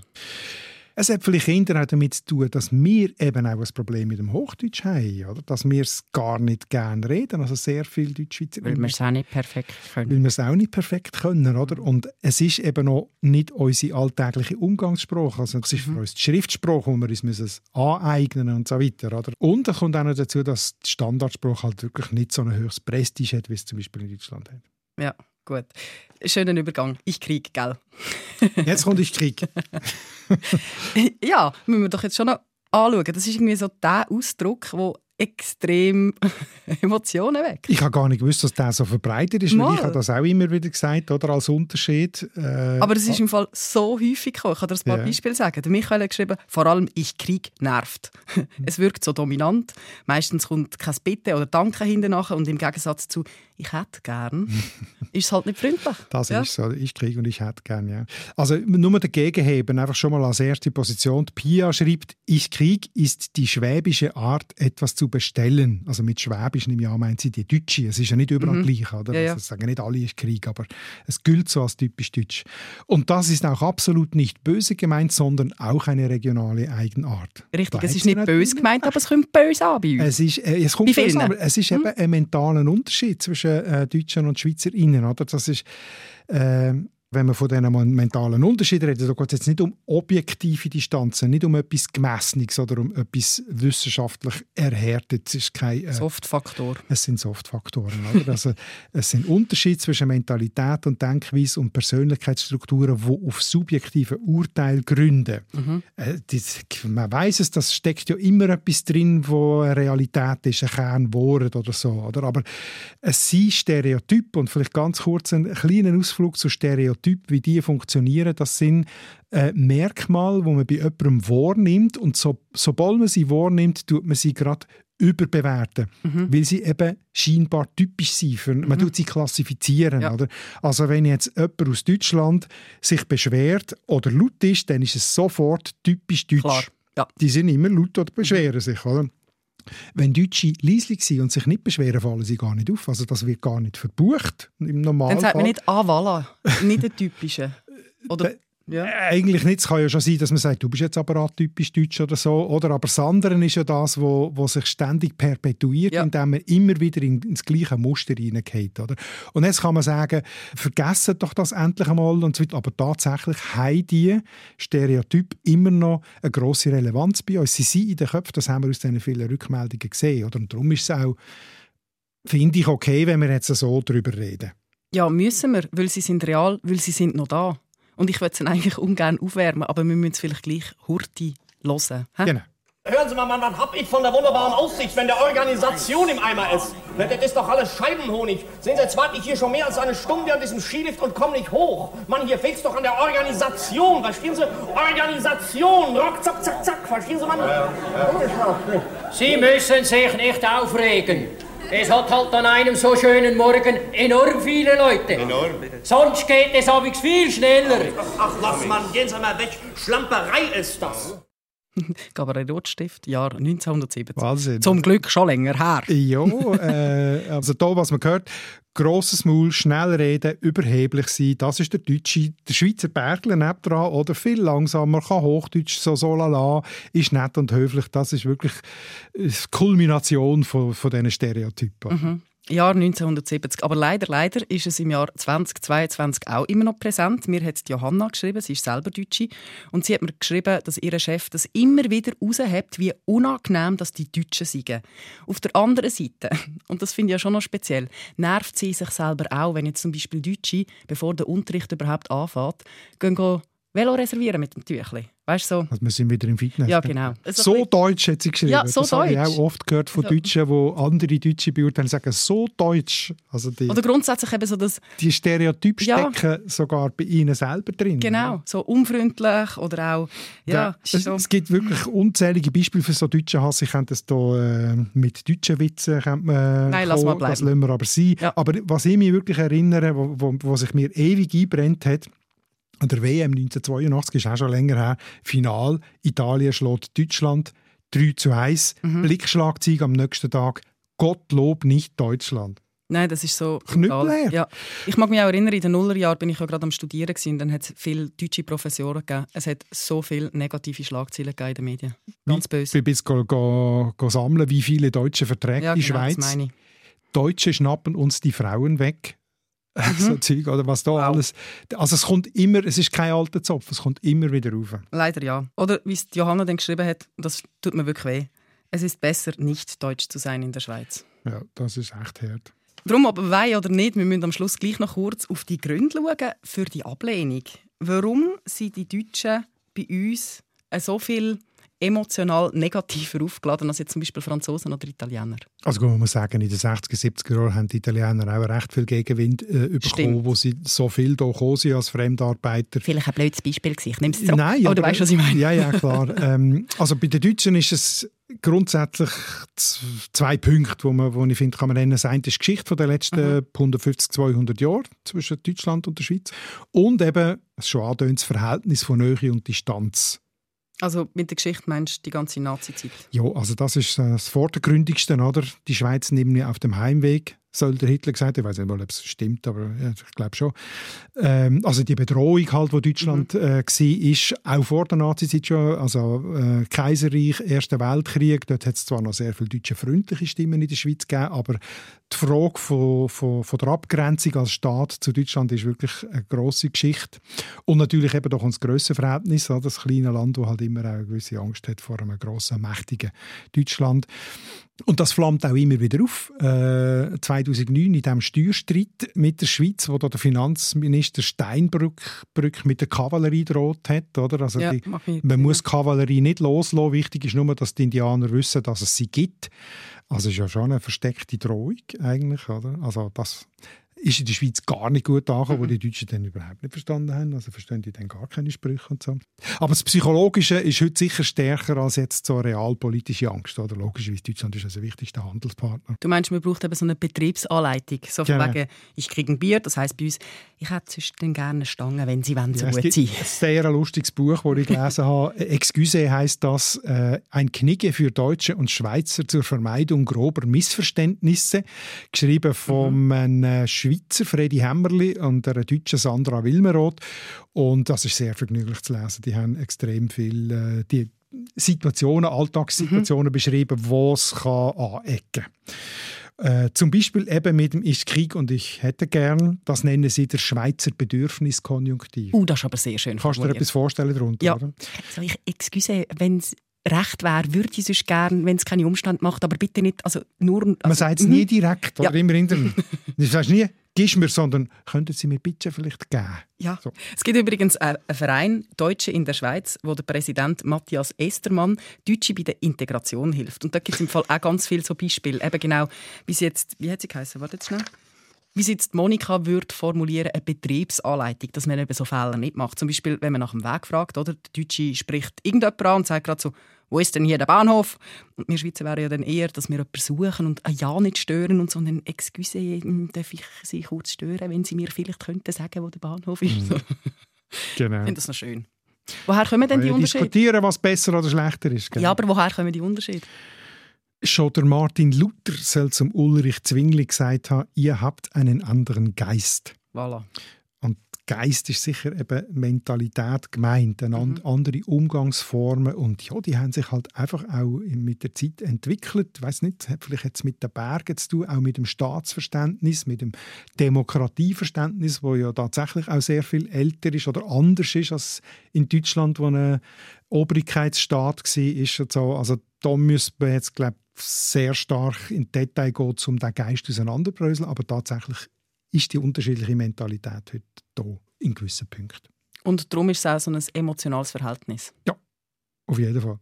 Es hat vielleicht eher damit zu tun, dass wir eben auch ein Problem mit dem Hochdeutsch haben, oder? dass wir es gar nicht gerne reden, also sehr viele Deutschschweizer. Weil wir es auch nicht perfekt können. Weil wir es auch nicht perfekt können, oder? Und es ist eben noch nicht unsere alltägliche Umgangssprache, also es ist mhm. für uns die Schriftsprache, wo wir uns müssen aneignen und so weiter, oder? Und es kommt auch noch dazu, dass die Standardsprache halt wirklich nicht so ein höchstes Prestige hat, wie es zum Beispiel in Deutschland hat. Ja, gut. Schönen Übergang. Ich krieg, gell? Jetzt kommt ich Krieg. ja, müssen wir doch jetzt schon noch anschauen. Das ist irgendwie so der Ausdruck, der extrem Emotionen weg. Ich habe gar nicht gewusst, dass der so verbreitet ist, weil ich habe das auch immer wieder gesagt, oder als Unterschied. Äh, Aber das ist im Fall so häufig gekommen. Ich kann dir ein paar yeah. Beispiele sagen. Der Michael hat geschrieben, vor allem «Ich Krieg nervt». es wirkt so dominant. Meistens kommt kein Bitte oder Danke hinten nachher und im Gegensatz zu «Ich hätte gern» ist es halt nicht freundlich. Das ja. ist so. «Ich Krieg» und «Ich hätte gern», ja. Also nur dagegen heben, einfach schon mal als erste Position. Die Pia schreibt «Ich Krieg» ist die schwäbische Art, etwas zu bestellen. Also mit Schwäbisch im Jahr meint sie die Deutsche. Es ist ja nicht überall mhm. gleich, oder? Ja, ja. Also sagen nicht alle ist Krieg, aber es gilt so als typisch deutsch. Und das ist auch absolut nicht böse gemeint, sondern auch eine regionale Eigenart. Richtig, es ist nicht böse gemeint, aber es kommt böse an bei uns. Es, ist, äh, es kommt böse an, aber es ist mhm. eben ein mentaler Unterschied zwischen äh, Deutschen und SchweizerInnen, oder? Das ist äh, wenn man von diesen mentalen Unterschieden redet, da geht es jetzt nicht um objektive Distanzen, nicht um etwas Gemessenes oder um etwas wissenschaftlich Erhärtetes. Es ist kein äh, Softfaktor. Es sind Softfaktoren. Oder? also, es sind Unterschiede zwischen Mentalität und Denkweise und Persönlichkeitsstrukturen, die auf subjektiven Urteil gründen. Mhm. Äh, das, man weiß es, das steckt ja immer etwas drin, wo eine Realität ist, ein Kernwort oder so. Oder? Aber es sind Stereotype und vielleicht ganz kurz einen kleinen Ausflug zu Stereotypen Stereotype, wie die funktionieren, das sind äh, Merkmale, die man bei jemandem wahrnimmt und so, sobald man sie wahrnimmt, tut man sie gerade überbewerten, mhm. weil sie eben scheinbar typisch sind. Für, man mhm. tut sie klassifizieren. Ja. Oder? Also wenn jetzt jemand aus Deutschland sich beschwert oder laut ist, dann ist es sofort typisch deutsch. Ja. Die sind immer laut oder beschweren sich. Oder? Wenn Deutsche leislich sind und sich nicht beschweren, fallen sie gar nicht auf. Also das wird gar nicht verbucht im Normalfall. Dann sagt man nicht «Ah, voilà», nicht der typische. Oder ja. Äh, eigentlich nicht. Es kann ja schon sein, dass man sagt, du bist jetzt aber atypisch deutsch oder so. Oder? Aber das andere ist ja das, wo, wo sich ständig perpetuiert, ja. indem man immer wieder in, ins gleiche Muster hineingeht. Oder? Und jetzt kann man sagen, vergessen doch das endlich einmal. Und so aber tatsächlich haben die Stereotype immer noch eine grosse Relevanz bei uns. Sie sind in den Köpfen, das haben wir aus diesen vielen Rückmeldungen gesehen. Oder? Und darum ist es auch, finde ich, okay, wenn wir jetzt so darüber reden. Ja, müssen wir, weil sie sind real, weil sie sind noch da. Und ich würde es eigentlich ungern aufwärmen, aber wir müssen es vielleicht gleich Hurti hören. He? Genau. Hören Sie mal, Mann, was hab ich von der wunderbaren Aussicht, wenn der Organisation im Eimer ist? Das ist doch alles Scheibenhonig. Sehen Sie, jetzt warte ich hier schon mehr als eine Stunde an diesem Skilift und komme nicht hoch. Mann, hier fehlt's doch an der Organisation. Verstehen Sie? Organisation. Rock, zack, zack, zack. Verstehen Sie, Mann? Sie müssen sich nicht aufregen. Es hat halt an einem so schönen Morgen enorm viele Leute. Enorm. Sonst geht es abends viel schneller. Ach, ach, lass mal, gehen Sie mal weg. Schlamperei ist das. Gabriel Rotstift, Jahr 1970. Wahnsinn. Zum Glück schon länger her. Ja, äh, also da, was man hört, grosses Maul, schnell reden, überheblich sein, das ist der Deutsche, der Schweizer Bergler nebendran, oder viel langsamer, kann Hochdeutsch, so so lala, ist nett und höflich, das ist wirklich die Kulmination von, von diesen Stereotypen. Mhm. Jahr 1970. Aber leider, leider ist es im Jahr 2022 auch immer noch präsent. Mir hat Johanna geschrieben, sie ist selber Deutsche, und sie hat mir geschrieben, dass ihr Chef das immer wieder raushebt, wie unangenehm dass die Deutschen sind. Auf der anderen Seite, und das finde ich ja schon noch speziell, nervt sie sich selber auch, wenn jetzt zum Beispiel Deutsche, bevor der Unterricht überhaupt anfängt, gehen Velo reservieren mit dem Tüchli. Weißt so? Also wir sind wieder im Fitness. Ja, genau. Also so deutsch hat sie geschrieben. Ja, so das habe ich deutsch. auch oft gehört von Deutschen, wo andere Deutsche beurteilen, sagen so deutsch. Also die, Oder grundsätzlich eben so das, die Stereotype Ja. stecken sogar bei ihnen selber drin. genau, so unfreundlich oder auch, ja, es, so. es gibt wirklich unzählige Beispiele für so deutschen Hass. Ich könnte das hier äh, mit deutschen Witzen könnte man, Nein, lass mal kommen. Das bleiben. lassen wir aber sein. Aber was ich mich wirklich erinnere, wo, wo, wo sich mir ewig einbrennt hat, der WM 1982 ist auch schon länger her, Final, Italien schlägt Deutschland 3 zu 1, Mhm. Blickschlagzeug am nächsten Tag, Gottlob nicht Deutschland. Nein, das ist so Knüppelleer. brutal. Ja. Ich mag mich auch erinnern, in den Nullerjahren bin ich ja gerade am Studieren gewesen, dann hat es viele deutsche Professoren gegeben. Es hat so viele negative Schlagzeilen gegeben in den Medien. Ganz böse. Ich bin bis go, go, go sammeln, wie viele Deutsche verträgt Ja, die genau, Schweiz. Deutsche schnappen uns die Frauen weg. Mhm. So Zeug, oder was da alles. Also es kommt immer, es ist kein alter Zopf, es kommt immer wieder rauf. Leider ja. Oder wie es Johanna dann geschrieben hat, das tut mir wirklich weh. Es ist besser, nicht deutsch zu sein in der Schweiz. Ja, das ist echt hart. Darum, ob wei oder nicht, wir müssen am Schluss gleich noch kurz auf die Gründe schauen für die Ablehnung. Warum sind die Deutschen bei uns so viel emotional negativer aufgeladen als jetzt zum Beispiel Franzosen oder Italiener? Also man muss sagen, in den 60er, 70er Jahren haben die Italiener auch recht viel Gegenwind äh, bekommen, Stimmt. wo sie so viel hier gekommen sind als Fremdarbeiter. Vielleicht ein blödes Beispiel gewesen. Ich nehme es zurück. Nein, aber du weißt, was ich meine. Ja, ja, klar. ähm, also bei den Deutschen ist es grundsätzlich zwei Punkte, wo, man, wo ich finde, kann man nennen. Das eine ist die Geschichte den letzten Mhm. 150, 200 Jahren zwischen Deutschland und der Schweiz. Und eben, schon angedeutet, das Verhältnis von Nähe und Distanz. Also mit der Geschichte meinst du die ganze Nazi-Zeit? Ja, also das ist äh, das Vordergründigste, oder? Die Schweiz ja auf dem Heimweg, soll der Hitler gesagt haben. Ich weiß nicht mal, ob es stimmt, aber ja, ich glaube schon. Ähm, also die Bedrohung halt, wo Deutschland Mhm. äh, war, ist auch vor der Nazizeit schon, also äh, Kaiserreich, Erster Weltkrieg, dort hat es zwar noch sehr viele deutsche freundliche Stimmen in der Schweiz gegeben, aber die Frage von, von, von der Abgrenzung als Staat zu Deutschland ist wirklich eine grosse Geschichte. Und natürlich eben doch das Grössenverhältnis, oder? das kleine Land, das halt immer auch eine gewisse Angst hat vor einem grossen, mächtigen Deutschland. Und das flammt auch immer wieder auf. Äh, 2009 in diesem Steuerstreit mit der Schweiz, wo da der Finanzminister Steinbrück Brück mit der Kavallerie droht hat. Oder? Also Ja, die, man muss die Kavallerie nicht loslassen. Wichtig ist nur, dass die Indianer wissen, dass es sie gibt. Also ist ja schon eine versteckte Drohung eigentlich. Oder? Also das ist in der Schweiz gar nicht gut angekommen, wo die Deutschen dann überhaupt nicht verstanden haben. Also verstehen die dann gar keine Sprüche und so. Aber das Psychologische ist heute sicher stärker als jetzt so realpolitische Angst. Oder? Logischerweise, Deutschland ist also der wichtigste Handelspartner. Du meinst, man braucht eben so eine Betriebsanleitung. So von Genau. wegen, ich kriege ein Bier, das heisst bei uns, ich hätte sonst dann gerne eine Stange, wenn sie wollen, so Ja, es gut sein. ein sehr lustiges Buch, das ich gelesen habe. Excuse heißt das äh, ein Knigge für Deutsche und Schweizer zur Vermeidung grober Missverständnisse, geschrieben vom äh, Schweizer Freddy Hämmerli und der deutschen Sandra Wilmeroth. Und das ist sehr vergnüglich zu lesen. Die haben extrem viel äh, die Situationen, Alltagssituationen beschrieben, wo es kann anecken äh, zum Beispiel eben mit dem «Ist Krieg und ich hätte gern», das nennen sie der Schweizer Bedürfniskonjunktiv. Uh, das ist aber sehr schön. Kannst du dir etwas vorstellen darunter? Ja. Oder? So, ich, excuse, wenn es recht wäre, würde ich sonst gerne, wenn es keine Umstände macht, aber bitte nicht, also nur... Also, Man sagt es mhm. nie direkt, oder Ja. immer hinterher. Du sagst nie «Gibst mir», sondern «Könnten Sie mir bitte vielleicht geben?» Ja. Es gibt übrigens einen einen Verein Deutsche in der Schweiz, wo der Präsident Matthias Estermann Deutsche bei der Integration hilft. Und da gibt es im Fall auch ganz viele so Beispiele. Eben genau, wie sie jetzt, wie hat sie geheißen? Warte jetzt schnell. Wie sie jetzt Monika würde formulieren, eine Betriebsanleitung, dass man eben so Fehler nicht macht. Zum Beispiel, wenn man nach dem Weg fragt, oder? Der Deutsche spricht irgendjemand an und sagt gerade so, wo ist denn hier der Bahnhof? Und wir Schweizer wären ja dann eher, dass wir jemanden suchen und ein Ja nicht stören und so einen «Excuse, darf ich Sie kurz stören, wenn Sie mir vielleicht könnten sagen, wo der Bahnhof ist?» mhm. Genau. Ich finde das noch schön. Woher kommen denn die Unterschiede? Diskutieren, was besser oder schlechter ist. Gell? Ja, aber woher kommen die Unterschiede? Schon der Martin Luther soll zum Ulrich Zwingli gesagt haben, ihr habt einen anderen Geist. Voilà. Geist ist sicher eben Mentalität gemeint, mhm. andere Umgangsformen und ja, die haben sich halt einfach auch mit der Zeit entwickelt. Ich weiß nicht, hat vielleicht jetzt mit den Bergen zu tun, auch mit dem Staatsverständnis, mit dem Demokratieverständnis, wo ja tatsächlich auch sehr viel älter ist oder anders ist als in Deutschland, wo ein Obrigkeitsstaat war. So. Also da müsste man jetzt glaube sehr stark in Detail gehen, um den Geist auseinanderbröseln, aber tatsächlich ist die unterschiedliche Mentalität heute da in gewissen Punkten. Und darum ist es auch so ein emotionales Verhältnis? Ja, auf jeden Fall.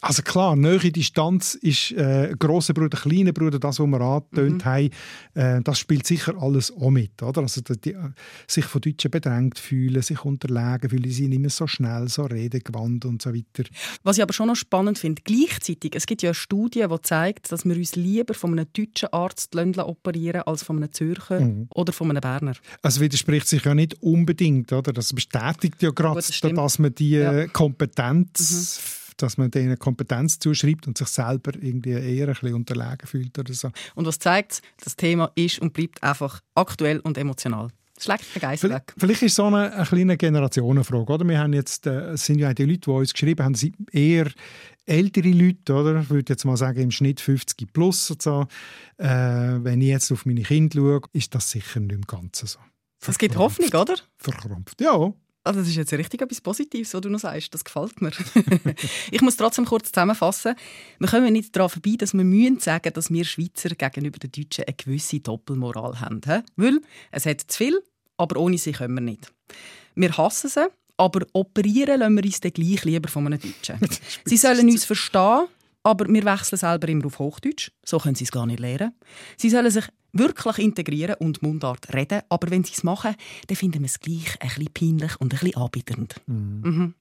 Also klar, nahe Distanz ist äh, grosser Bruder, kleiner Bruder, das, was wir angetönt mhm. haben, äh, das spielt sicher alles auch mit. Oder? Also die, äh, sich von Deutschen bedrängt fühlen, sich unterlegen fühlen, sie sind immer so schnell, so redegewandt und so weiter. Was ich aber schon noch spannend finde, gleichzeitig, es gibt ja eine Studie, die zeigt, dass wir uns lieber von einem deutschen Arzt operieren als von einem Zürcher mhm. oder von einem Berner. Also widerspricht sich ja nicht unbedingt, oder? Das bestätigt ja gerade, dass man die ja. Kompetenz mhm dass man denen Kompetenz zuschreibt und sich selber irgendwie eher ein bisschen unterlegen fühlt oder so. Und was zeigt, das Thema ist und bleibt einfach aktuell und emotional. Schlägt den Geist weg. Vielleicht ist es so eine, eine kleine Generationenfrage. Oder? Wir haben jetzt, äh, sind ja die Leute, die uns geschrieben haben, sind eher ältere Leute, oder? Ich würde jetzt mal sagen, im Schnitt 50 plus. Und so. Äh, wenn ich jetzt auf meine Kinder schaue, ist das sicher nicht im Ganzen so. Es gibt Hoffnung, oder? Verkrampft, ja. Also das ist jetzt richtig etwas Positives, was du noch sagst. Das gefällt mir. ich muss trotzdem kurz zusammenfassen. Wir kommen nicht daran vorbei, dass wir müssen sagen, dass wir Schweizer gegenüber den Deutschen eine gewisse Doppelmoral haben. Weil es hat zu viel, aber ohne sie können wir nicht. Wir hassen sie, aber operieren lassen wir uns dann gleich lieber von einem Deutschen. sie sollen uns verstehen, aber wir wechseln selber immer auf Hochdeutsch. So können sie es gar nicht lernen. Sie sollen sich wirklich integrieren und Mundart reden. Aber wenn sie es machen, dann finden wir es gleich ein bisschen peinlich und ein bisschen anbieternd. Mhm. Mhm.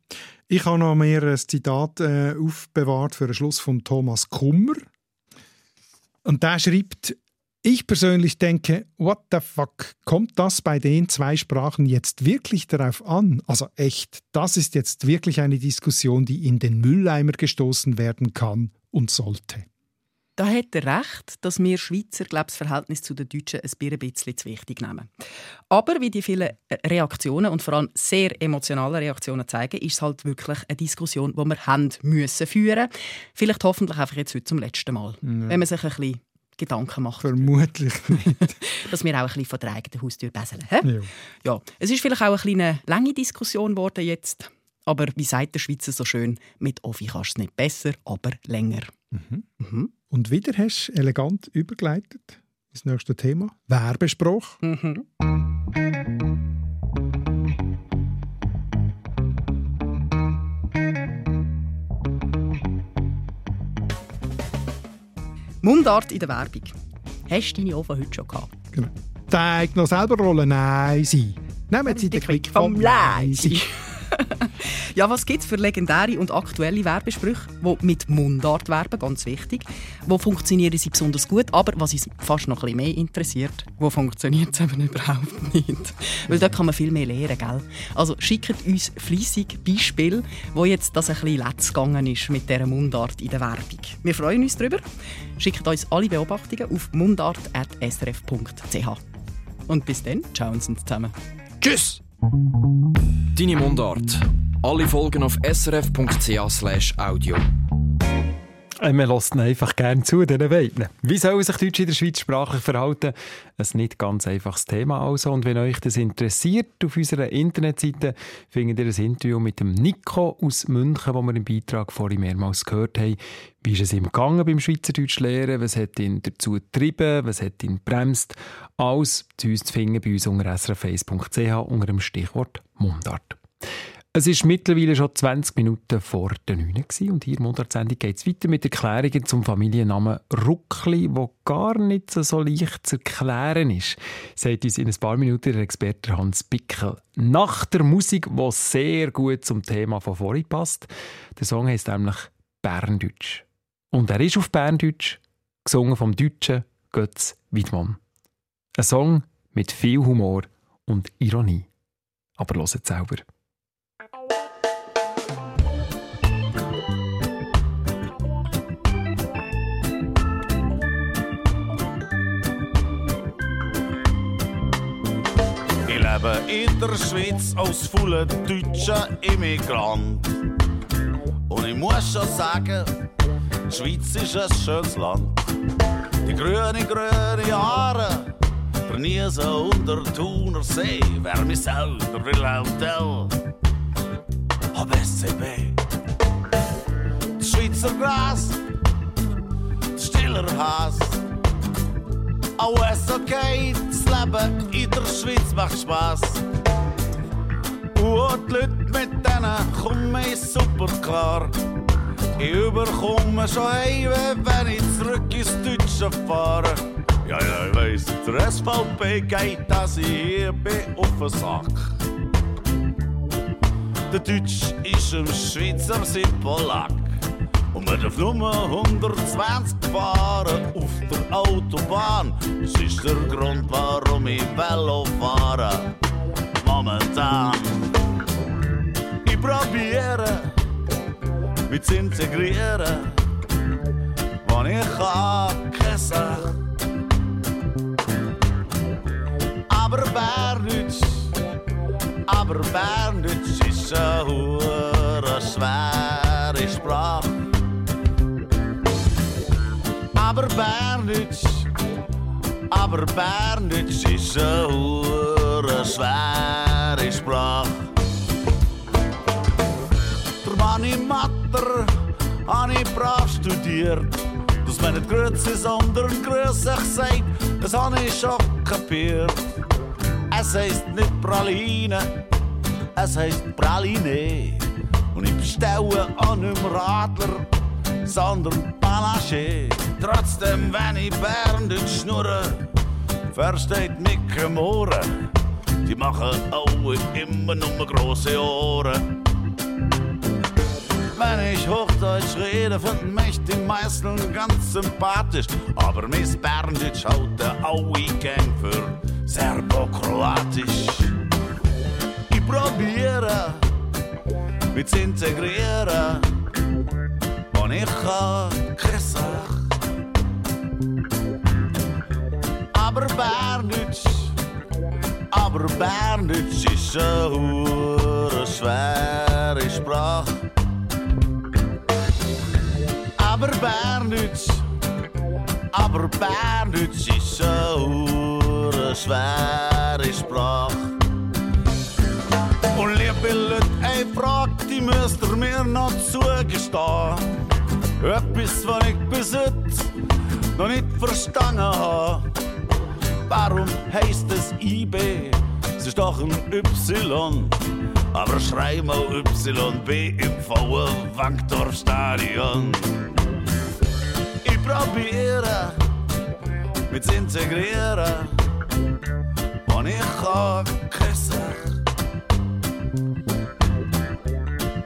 Ich habe noch mehr ein Zitat äh, aufbewahrt für den Schluss von Thomas Kummer. Und der schreibt, ich persönlich denke, what the fuck, kommt das bei den zwei Sprachen jetzt wirklich darauf an? Also echt, das ist jetzt wirklich eine Diskussion, die in den Mülleimer gestoßen werden kann und sollte. Da hat er recht, dass wir Schweizer glaube, das Verhältnis zu den Deutschen ein bisschen zu wichtig nehmen. Aber wie die vielen äh, Reaktionen und vor allem sehr emotionale Reaktionen zeigen, ist es halt wirklich eine Diskussion, die wir haben müssen führen. Vielleicht hoffentlich einfach jetzt heute zum letzten Mal, ja. wenn man sich ein bisschen Gedanken macht. Vermutlich nicht. Dass wir auch ein bisschen von der eigenen Haustür besseln. Ja. ja. Es ist vielleicht auch eine kleine lange Diskussion geworden jetzt. Aber wie sagt der Schweizer so schön, mit Offi kannst du es nicht besser, aber länger. Mhm. Mhm. Und wieder hast du elegant übergeleitet ins nächste Thema. Werbespruch. Mhm. Mundart in der Werbung. Hast du deine Ofen heute schon gehabt? Genau. Zeig noch selber Rollen. Nein, sie. Nehmen Sie den Klick vom Leisi. Ja, was gibt es für legendäre und aktuelle Werbesprüche, die mit Mundart werben, ganz wichtig. Wo funktionieren sie besonders gut, aber was uns fast noch ein bisschen mehr interessiert, wo funktioniert es eben überhaupt nicht. Weil da kann man viel mehr lernen, gell? Also schickt uns fleissig Beispiele, wo jetzt das ein bisschen letzt gegangen ist mit dieser Mundart in der Werbung. Wir freuen uns darüber. Schickt uns alle Beobachtungen auf mundart.srf.ch. Und bis dann, ciao uns zusammen. Tschüss! Deine Mundart. Alle Folgen auf srf.ch audio. Äh, man lässt einfach gerne zu, diesen beiden. Wie soll sich Deutsch in der Schweiz sprachlich verhalten? Ein nicht ganz einfaches Thema also. Und wenn euch das interessiert, auf unserer Internetseite findet ihr ein Interview mit dem Nico aus München, wo wir im Beitrag vorhin mehrmals gehört haben. Wie ist es ihm gegangen beim Schweizerdeutsch lernen? Was hat ihn dazu getrieben? Was hat ihn bremst? Alles zu uns zu finden bei uns unter srf1.ch unter dem Stichwort Mundart. Es ist mittlerweile schon 20 Minuten vor der 9 Uhr und hier in der geht es weiter mit Erklärungen zum Familiennamen Ruckli, wo gar nicht so leicht zu erklären ist, sagt uns in ein paar Minuten der Experte Hans Bickel. Nach der Musik, die sehr gut zum Thema von vorhin passt. Der Song heißt nämlich Berndeutsch. Und er ist auf Berndeutsch, gesungen vom deutschen Götz Widmann. Ein Song mit viel Humor und Ironie. Aber hört selber. Lebe in der Schweiz als voller deutscher Immigrant. Und ich muss schon sagen, die Schweiz ist ein schönes Land. Die grüne, grüne Haare verniesen unter Thuner See. Wer mich selber will Hotel, hab SCB. Das Schweizer Gras, stiller Hass. Alles okay, das Leben in der Schweiz macht Spaß. Und die Leute mit denen komme ich super klar. Ich überkomme schon heim, wenn ich zurück ins Deutsche fahre. Ja, ja, ich weiss, der SVP geht, dass ich hier bin auf den Sack. Der Deutsch ist ein Schweizer sein Polack. Man darf nur 120 fahren auf der Autobahn. Das ist der Grund, warum ich Velo fahre. Momentan. Ich probiere, mich zu integrieren. Wann ich kann, keine. Aber Berndeutsch, aber Berndeutsch ist eine hure Berndeutsch, aber Berndeutsch ist eine schwere Sprache. Der Manni Matter habe ich brav studiert. Dass man nicht Grüezi, sondern Grüßig sagt, das habe ich schon kapiert. Es heisst nicht Praline, es heisst Praline. Und ich bestelle an einem Radler, sondern Panache. Trotzdem, wenn ich Berndeutsch schnurre, versteht mich kein Ohren. Die machen alle immer nur große Ohren. Wenn ich Hochdeutsch rede, finden mich die meisten ganz sympathisch. Aber Miss Berndeutsch haut alle Gang für Serbokroatisch. Ich probiere, mich zu integrieren. Und ich kann keine Sache. Aber Berndeutsch, aber Berndeutsch ist eine hure schwere Sprache. Aber Berndeutsch, aber Berndeutsch ist eine hure schwere Sprache. Und liebe Leute, ey, Frage, die müsst ihr mir noch zugestehen. Etwas, was ich bis heute noch nicht verstanden habe. Warum heisst es IB? Es ist doch ein Y. Aber schrei mal YB im VW Wankdorf Stadion. Ich probiere, zu integrieren. Und ich kann Sache.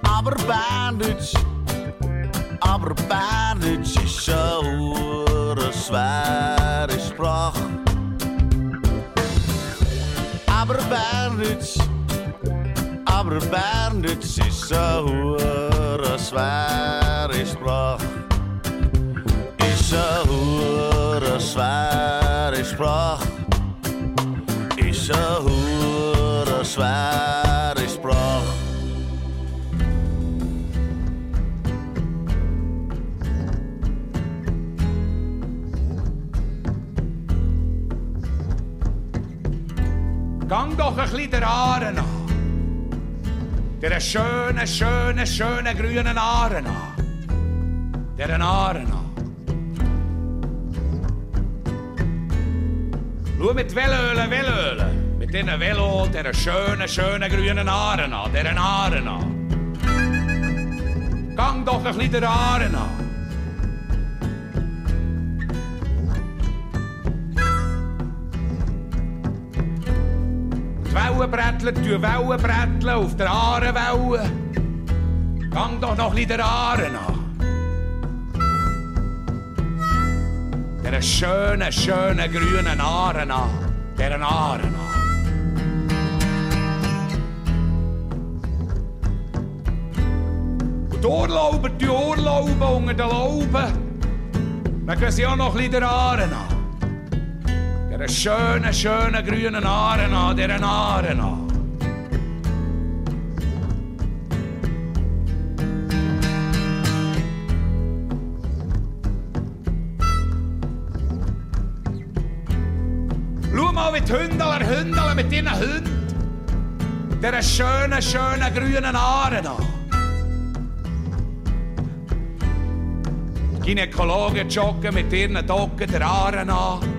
Aber Berndeutsch, aber Berndeutsch ist eine hure schwere Sprache. Berndeutsch, aber Berndeutsch ist eine hure schwere Sprache. Ist eine hure schwere Sprache. Ist eine hure schwere Gang doch ein bisschen der. Der schönen, schönen, schönen grünen Aaren an. Der Aaren an. Mit Velölen, Velölen. Mit diesen Velo, der schönen, schönen grünen Aaren an. Der. Gang doch ein bisschen der. Die Wellenbretteln tun Wellenbretteln auf der Aarenwelle. Gang doch noch ein der Aare an. Der schönen, schönen grünen Aare an. Der Aare an. Die Urlauber, die Urlauben unter den Lauben. Dann gehen sie auch noch ein der Aare an. Det skjønne, skjønne gryende narena, det er narena. mitt hundalar, hundalar mitt inna hund. Dere skjønne, skjønne gruene narena. Gynekologer tjokke mitt inne dokke til arena.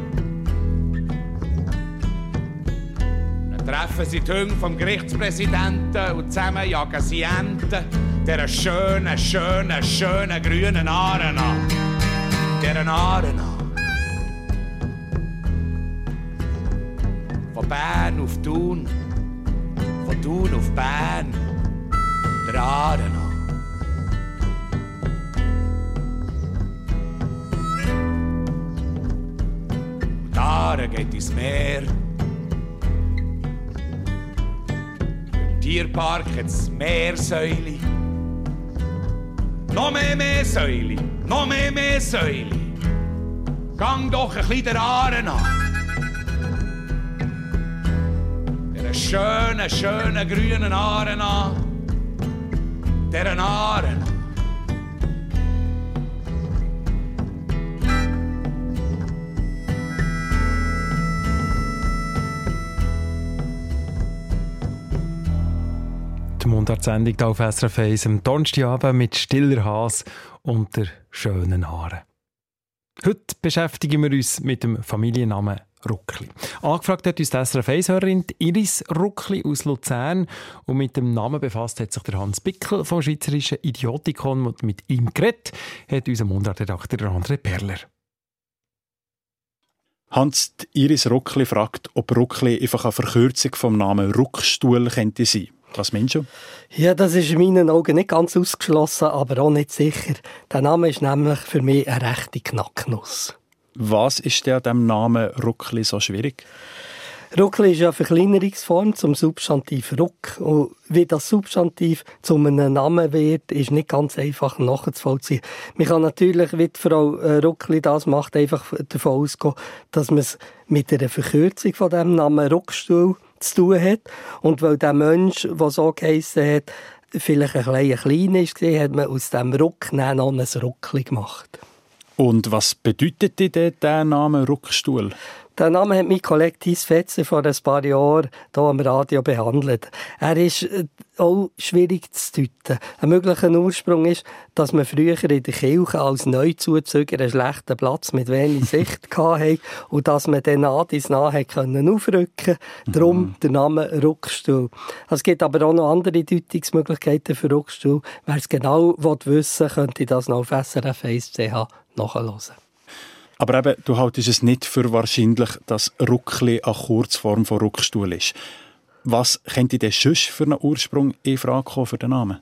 Treffen sie die Hunde vom Gerichtspräsidenten und zusammen jagen sie Enten. Der schönen, schönen, schönen grünen Aaren an. Der Aaren an. Von Bern auf Thun, von Thun auf Bern, der Aaren an. Aare geht ins Meer. Tierpark hat es Meersäule. Noch mehr Meersäule, noch mehr Meersäule. Gang doch ein bisschen der Aaren an. Der schönen, schönen grünen Aaren an. Der Aaren. Mundartsendung hier auf SRF 1 am Donnerstagabend mit stiller Has und der schönen Haaren. Heute beschäftigen wir uns mit dem Familiennamen Ruckli. Angefragt hat uns die SRF 1-Hörerin Iris Ruckli aus Luzern und mit dem Namen befasst hat sich der Hans Bickel vom Schweizerischen Idiotikon und mit ihm geredet hat unser Mundartredakteur André Perler. Hans Iris Ruckli fragt, ob Ruckli einfach eine Verkürzung vom Namen Ruckstuhl könnte sein. Was meinst du? Ja, das ist in meinen Augen nicht ganz ausgeschlossen, aber auch nicht sicher. Der Name ist nämlich für mich eine rechte Knacknuss. Was ist der dem Namen Ruckli so schwierig? Ruckli ist eine Verkleinerungsform zum Substantiv Ruck. Und wie das Substantiv zu einem Namen wird, ist nicht ganz einfach nachzuvollziehen. Man kann natürlich, wie Frau äh, Ruckli das macht, einfach davon ausgehen, dass man es mit einer Verkürzung von dem Namen Ruckstuhl zu tun hat. Und weil der Mensch, der so geheissen hat, vielleicht ein kleiner klein ist, hat man aus dem Ruck noch ein Ruckli gemacht. Und was bedeutet denn der Name Ruckstuhl? Der Name hat mein Kollege Thies Fetzer vor ein paar Jahren hier am Radio behandelt. Er ist äh, auch schwierig zu deuten. Ein möglicher Ursprung ist, dass man früher in der Kirche als Neuzuzüger einen schlechten Platz mit wenig Sicht hatte und dass man den nah ins Nahe können aufrücken mhm. Darum der Name Ruckstuhl. Es gibt aber auch noch andere Deutungsmöglichkeiten für Ruckstuhl. Wer es genau wissen will, könnte das noch auf SRF 1.ch nachhören. Aber eben, du haltest es nicht für wahrscheinlich, dass Ruckli eine Kurzform von Ruckstuhl ist. Was könnte denn sonst für einen Ursprung in Frage kommen für den Namen?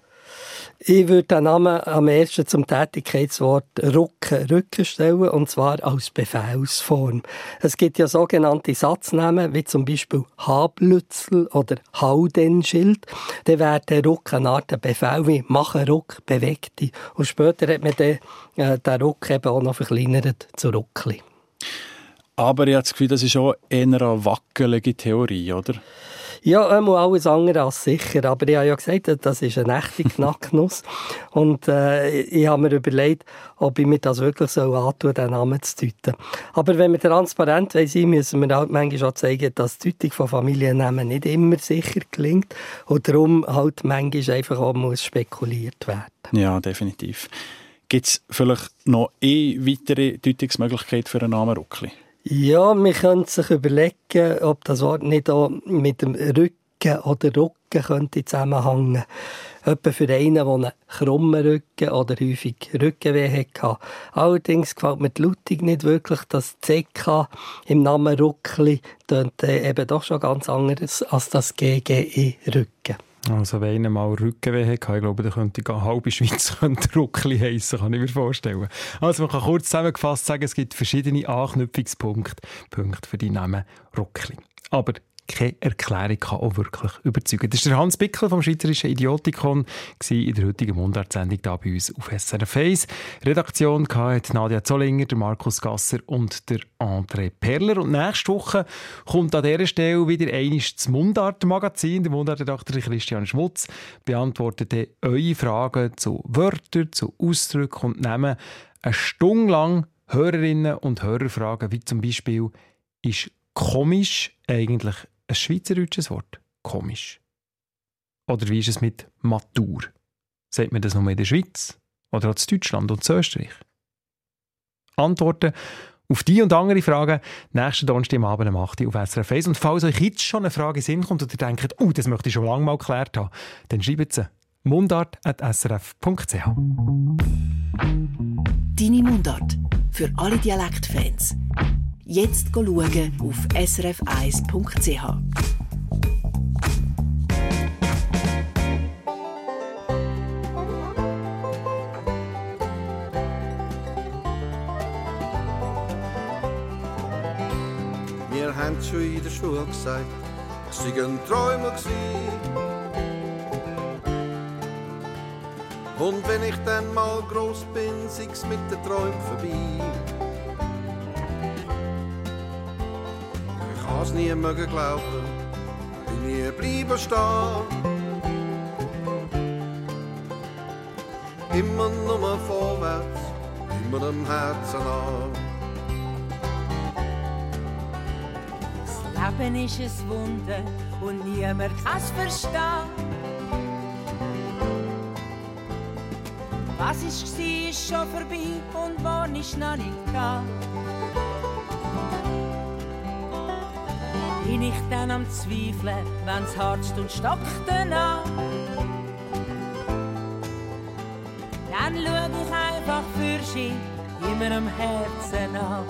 Ich würde den Namen am ersten zum Tätigkeitswort Rücken, Rücken stellen, und zwar als Befehlsform. Es gibt ja sogenannte Satznamen, wie zum Beispiel Hablützel oder Haudenschild. Dann wäre der Ruck eine Art Befehl wie «Mache Ruck, beweg dich». Und später hat man den, äh, den Ruck eben auch noch verkleinert zu Ruckli. Aber ich habe das Gefühl, das ist auch eher eine wackelige Theorie, oder? Ja, einmal alles andere als sicher. Aber ich habe ja gesagt, das ist eine echte Knacknuss. Und äh, ich habe mir überlegt, ob ich mir das wirklich so antun den Namen zu deuten. Aber wenn wir transparent sein wollen, müssen wir halt manchmal auch zeigen, dass die Deutung von Familiennamen nicht immer sicher gelingt. Und darum halt manchmal einfach auch muss spekuliert werden. Ja, definitiv. Gibt es vielleicht noch eine weitere Deutungsmöglichkeit für einen Namen Ruckli? Ja, man könnte sich überlegen, ob das Wort nicht auch mit dem Rücken oder Rücken könnte zusammenhängen. Etwa für einen, der einen krummen Rücken oder häufig Rückenweh hatte. Allerdings gefällt mir die Lautung nicht wirklich, dass CK im Namen Ruckli eben doch schon ganz anderes als das GGE Rücken. Also wenn einer mal Rückenweh hat, ich glaube, dann könnte die halbe Schweiz Ruckli heissen, kann ich mir vorstellen. Also man kann kurz zusammengefasst sagen, es gibt verschiedene Anknüpfungspunkte Punkte für die Namen Ruckli. Aber keine Erklärung kann auch wirklich überzeugen. Das war Hans Bickel vom Schweizerischen Idiotikon in der heutigen Mundartsendung hier bei uns auf SRF 1. Redaktion hatte Nadia Zollinger, der Markus Gasser und der André Perler. Und nächste Woche kommt an dieser Stelle wieder einiges das Mundart-Magazin. Der Mundartredakteur Christian Schmutz beantwortet eure Fragen zu Wörtern, zu Ausdrücken und Namen eine Stunde lang Hörerinnen und Hörer fragen, wie zum Beispiel, ist komisch eigentlich ein schweizerdeutsches Wort? Komisch. Oder wie ist es mit Matur? Sagt man das nur in der Schweiz? Oder auch in Deutschland und in Österreich? Antworten auf die und andere Fragen nächsten Donnerstag am Abend um 8 Uhr auf SRF 1. Und falls euch jetzt schon eine Frage in Sinn kommt und ihr denkt, oh, das möchte ich schon lange mal geklärt haben, dann schreibt sie mundart.srf.ch Deine Mundart. Für alle Dialektfans. Jetzt schauen auf srf1.ch. Wir haben schon in der Schule gesagt, es seien Träume. Und wenn ich dann mal groß bin, sieht's mit den Träumen vorbei. Ich has nie mögen glauben, bin nie bleiben stehen. Immer nur vorwärts, immer am Herzen an. Das Leben ist ein Wunder und niemand kann es verstehen. Was ist war, ist schon vorbei und morgen ist noch nicht da. Bin ich dann am Zweifeln, wenn's harzt und stockt danach? Dann schau ich einfach für sie immer am Herzen an.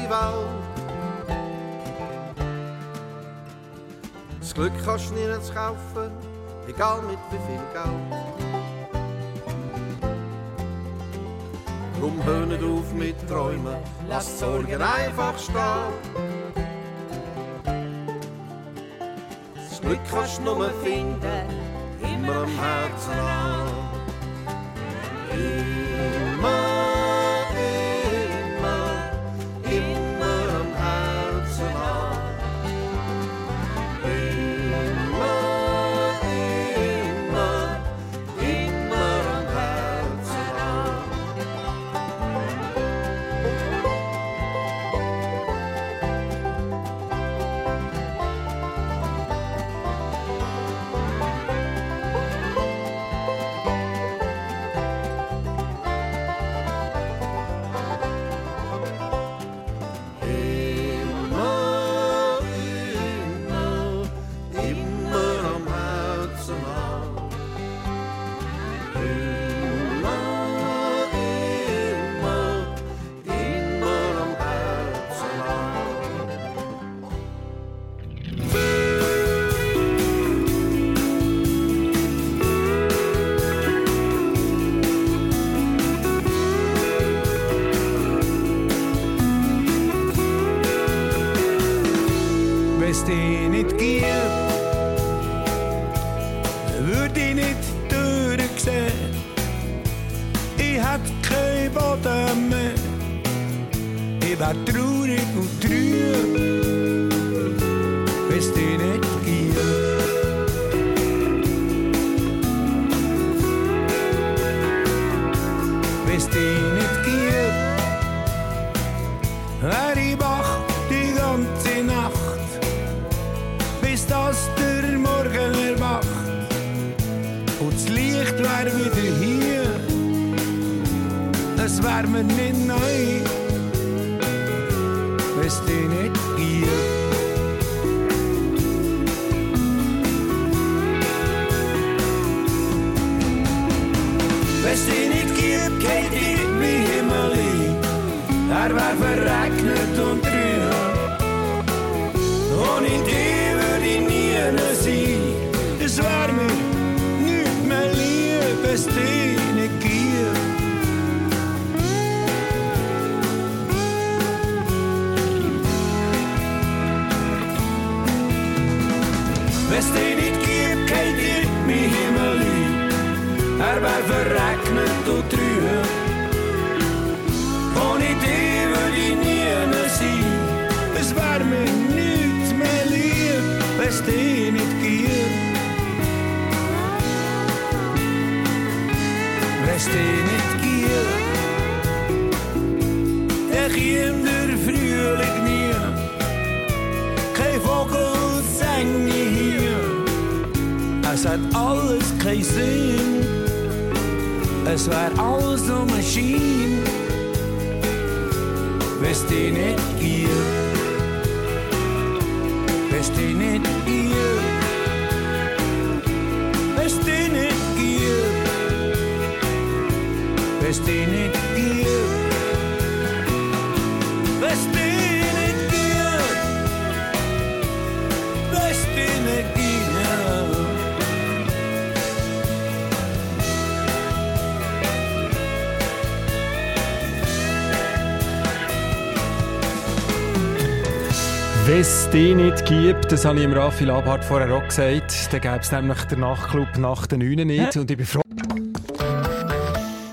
Welt. Das Glück kannst du nirgends kaufen, egal mit wie viel Geld. Drum hör nicht auf mit Träumen, lass Sorgen einfach stehen. Das Glück kannst du nur finden, immer am Herzen an. Lieb, wenn's dich nicht gibt. Wenn's dich nicht gibt, geht ich mein Himmel ein. Er wär verregnet Dich nicht gibt. Der kommt der Frühling nie. Kein Vogel singt hier. Es hat alles keinen Sinn. Es wär alles nur ein Schein, wenn's dich nicht gibt. Wenn's dich nicht Wenn's dich nicht gibt. Wenn's dich nicht gibt. Wenn's dich nicht gibt. Wenn es die nicht gibt, das habe ich im Raffi Labhardt vorher auch gesagt, dann gäbe es nämlich den Nachtclub nach den 9 nicht. Und ich bin froh.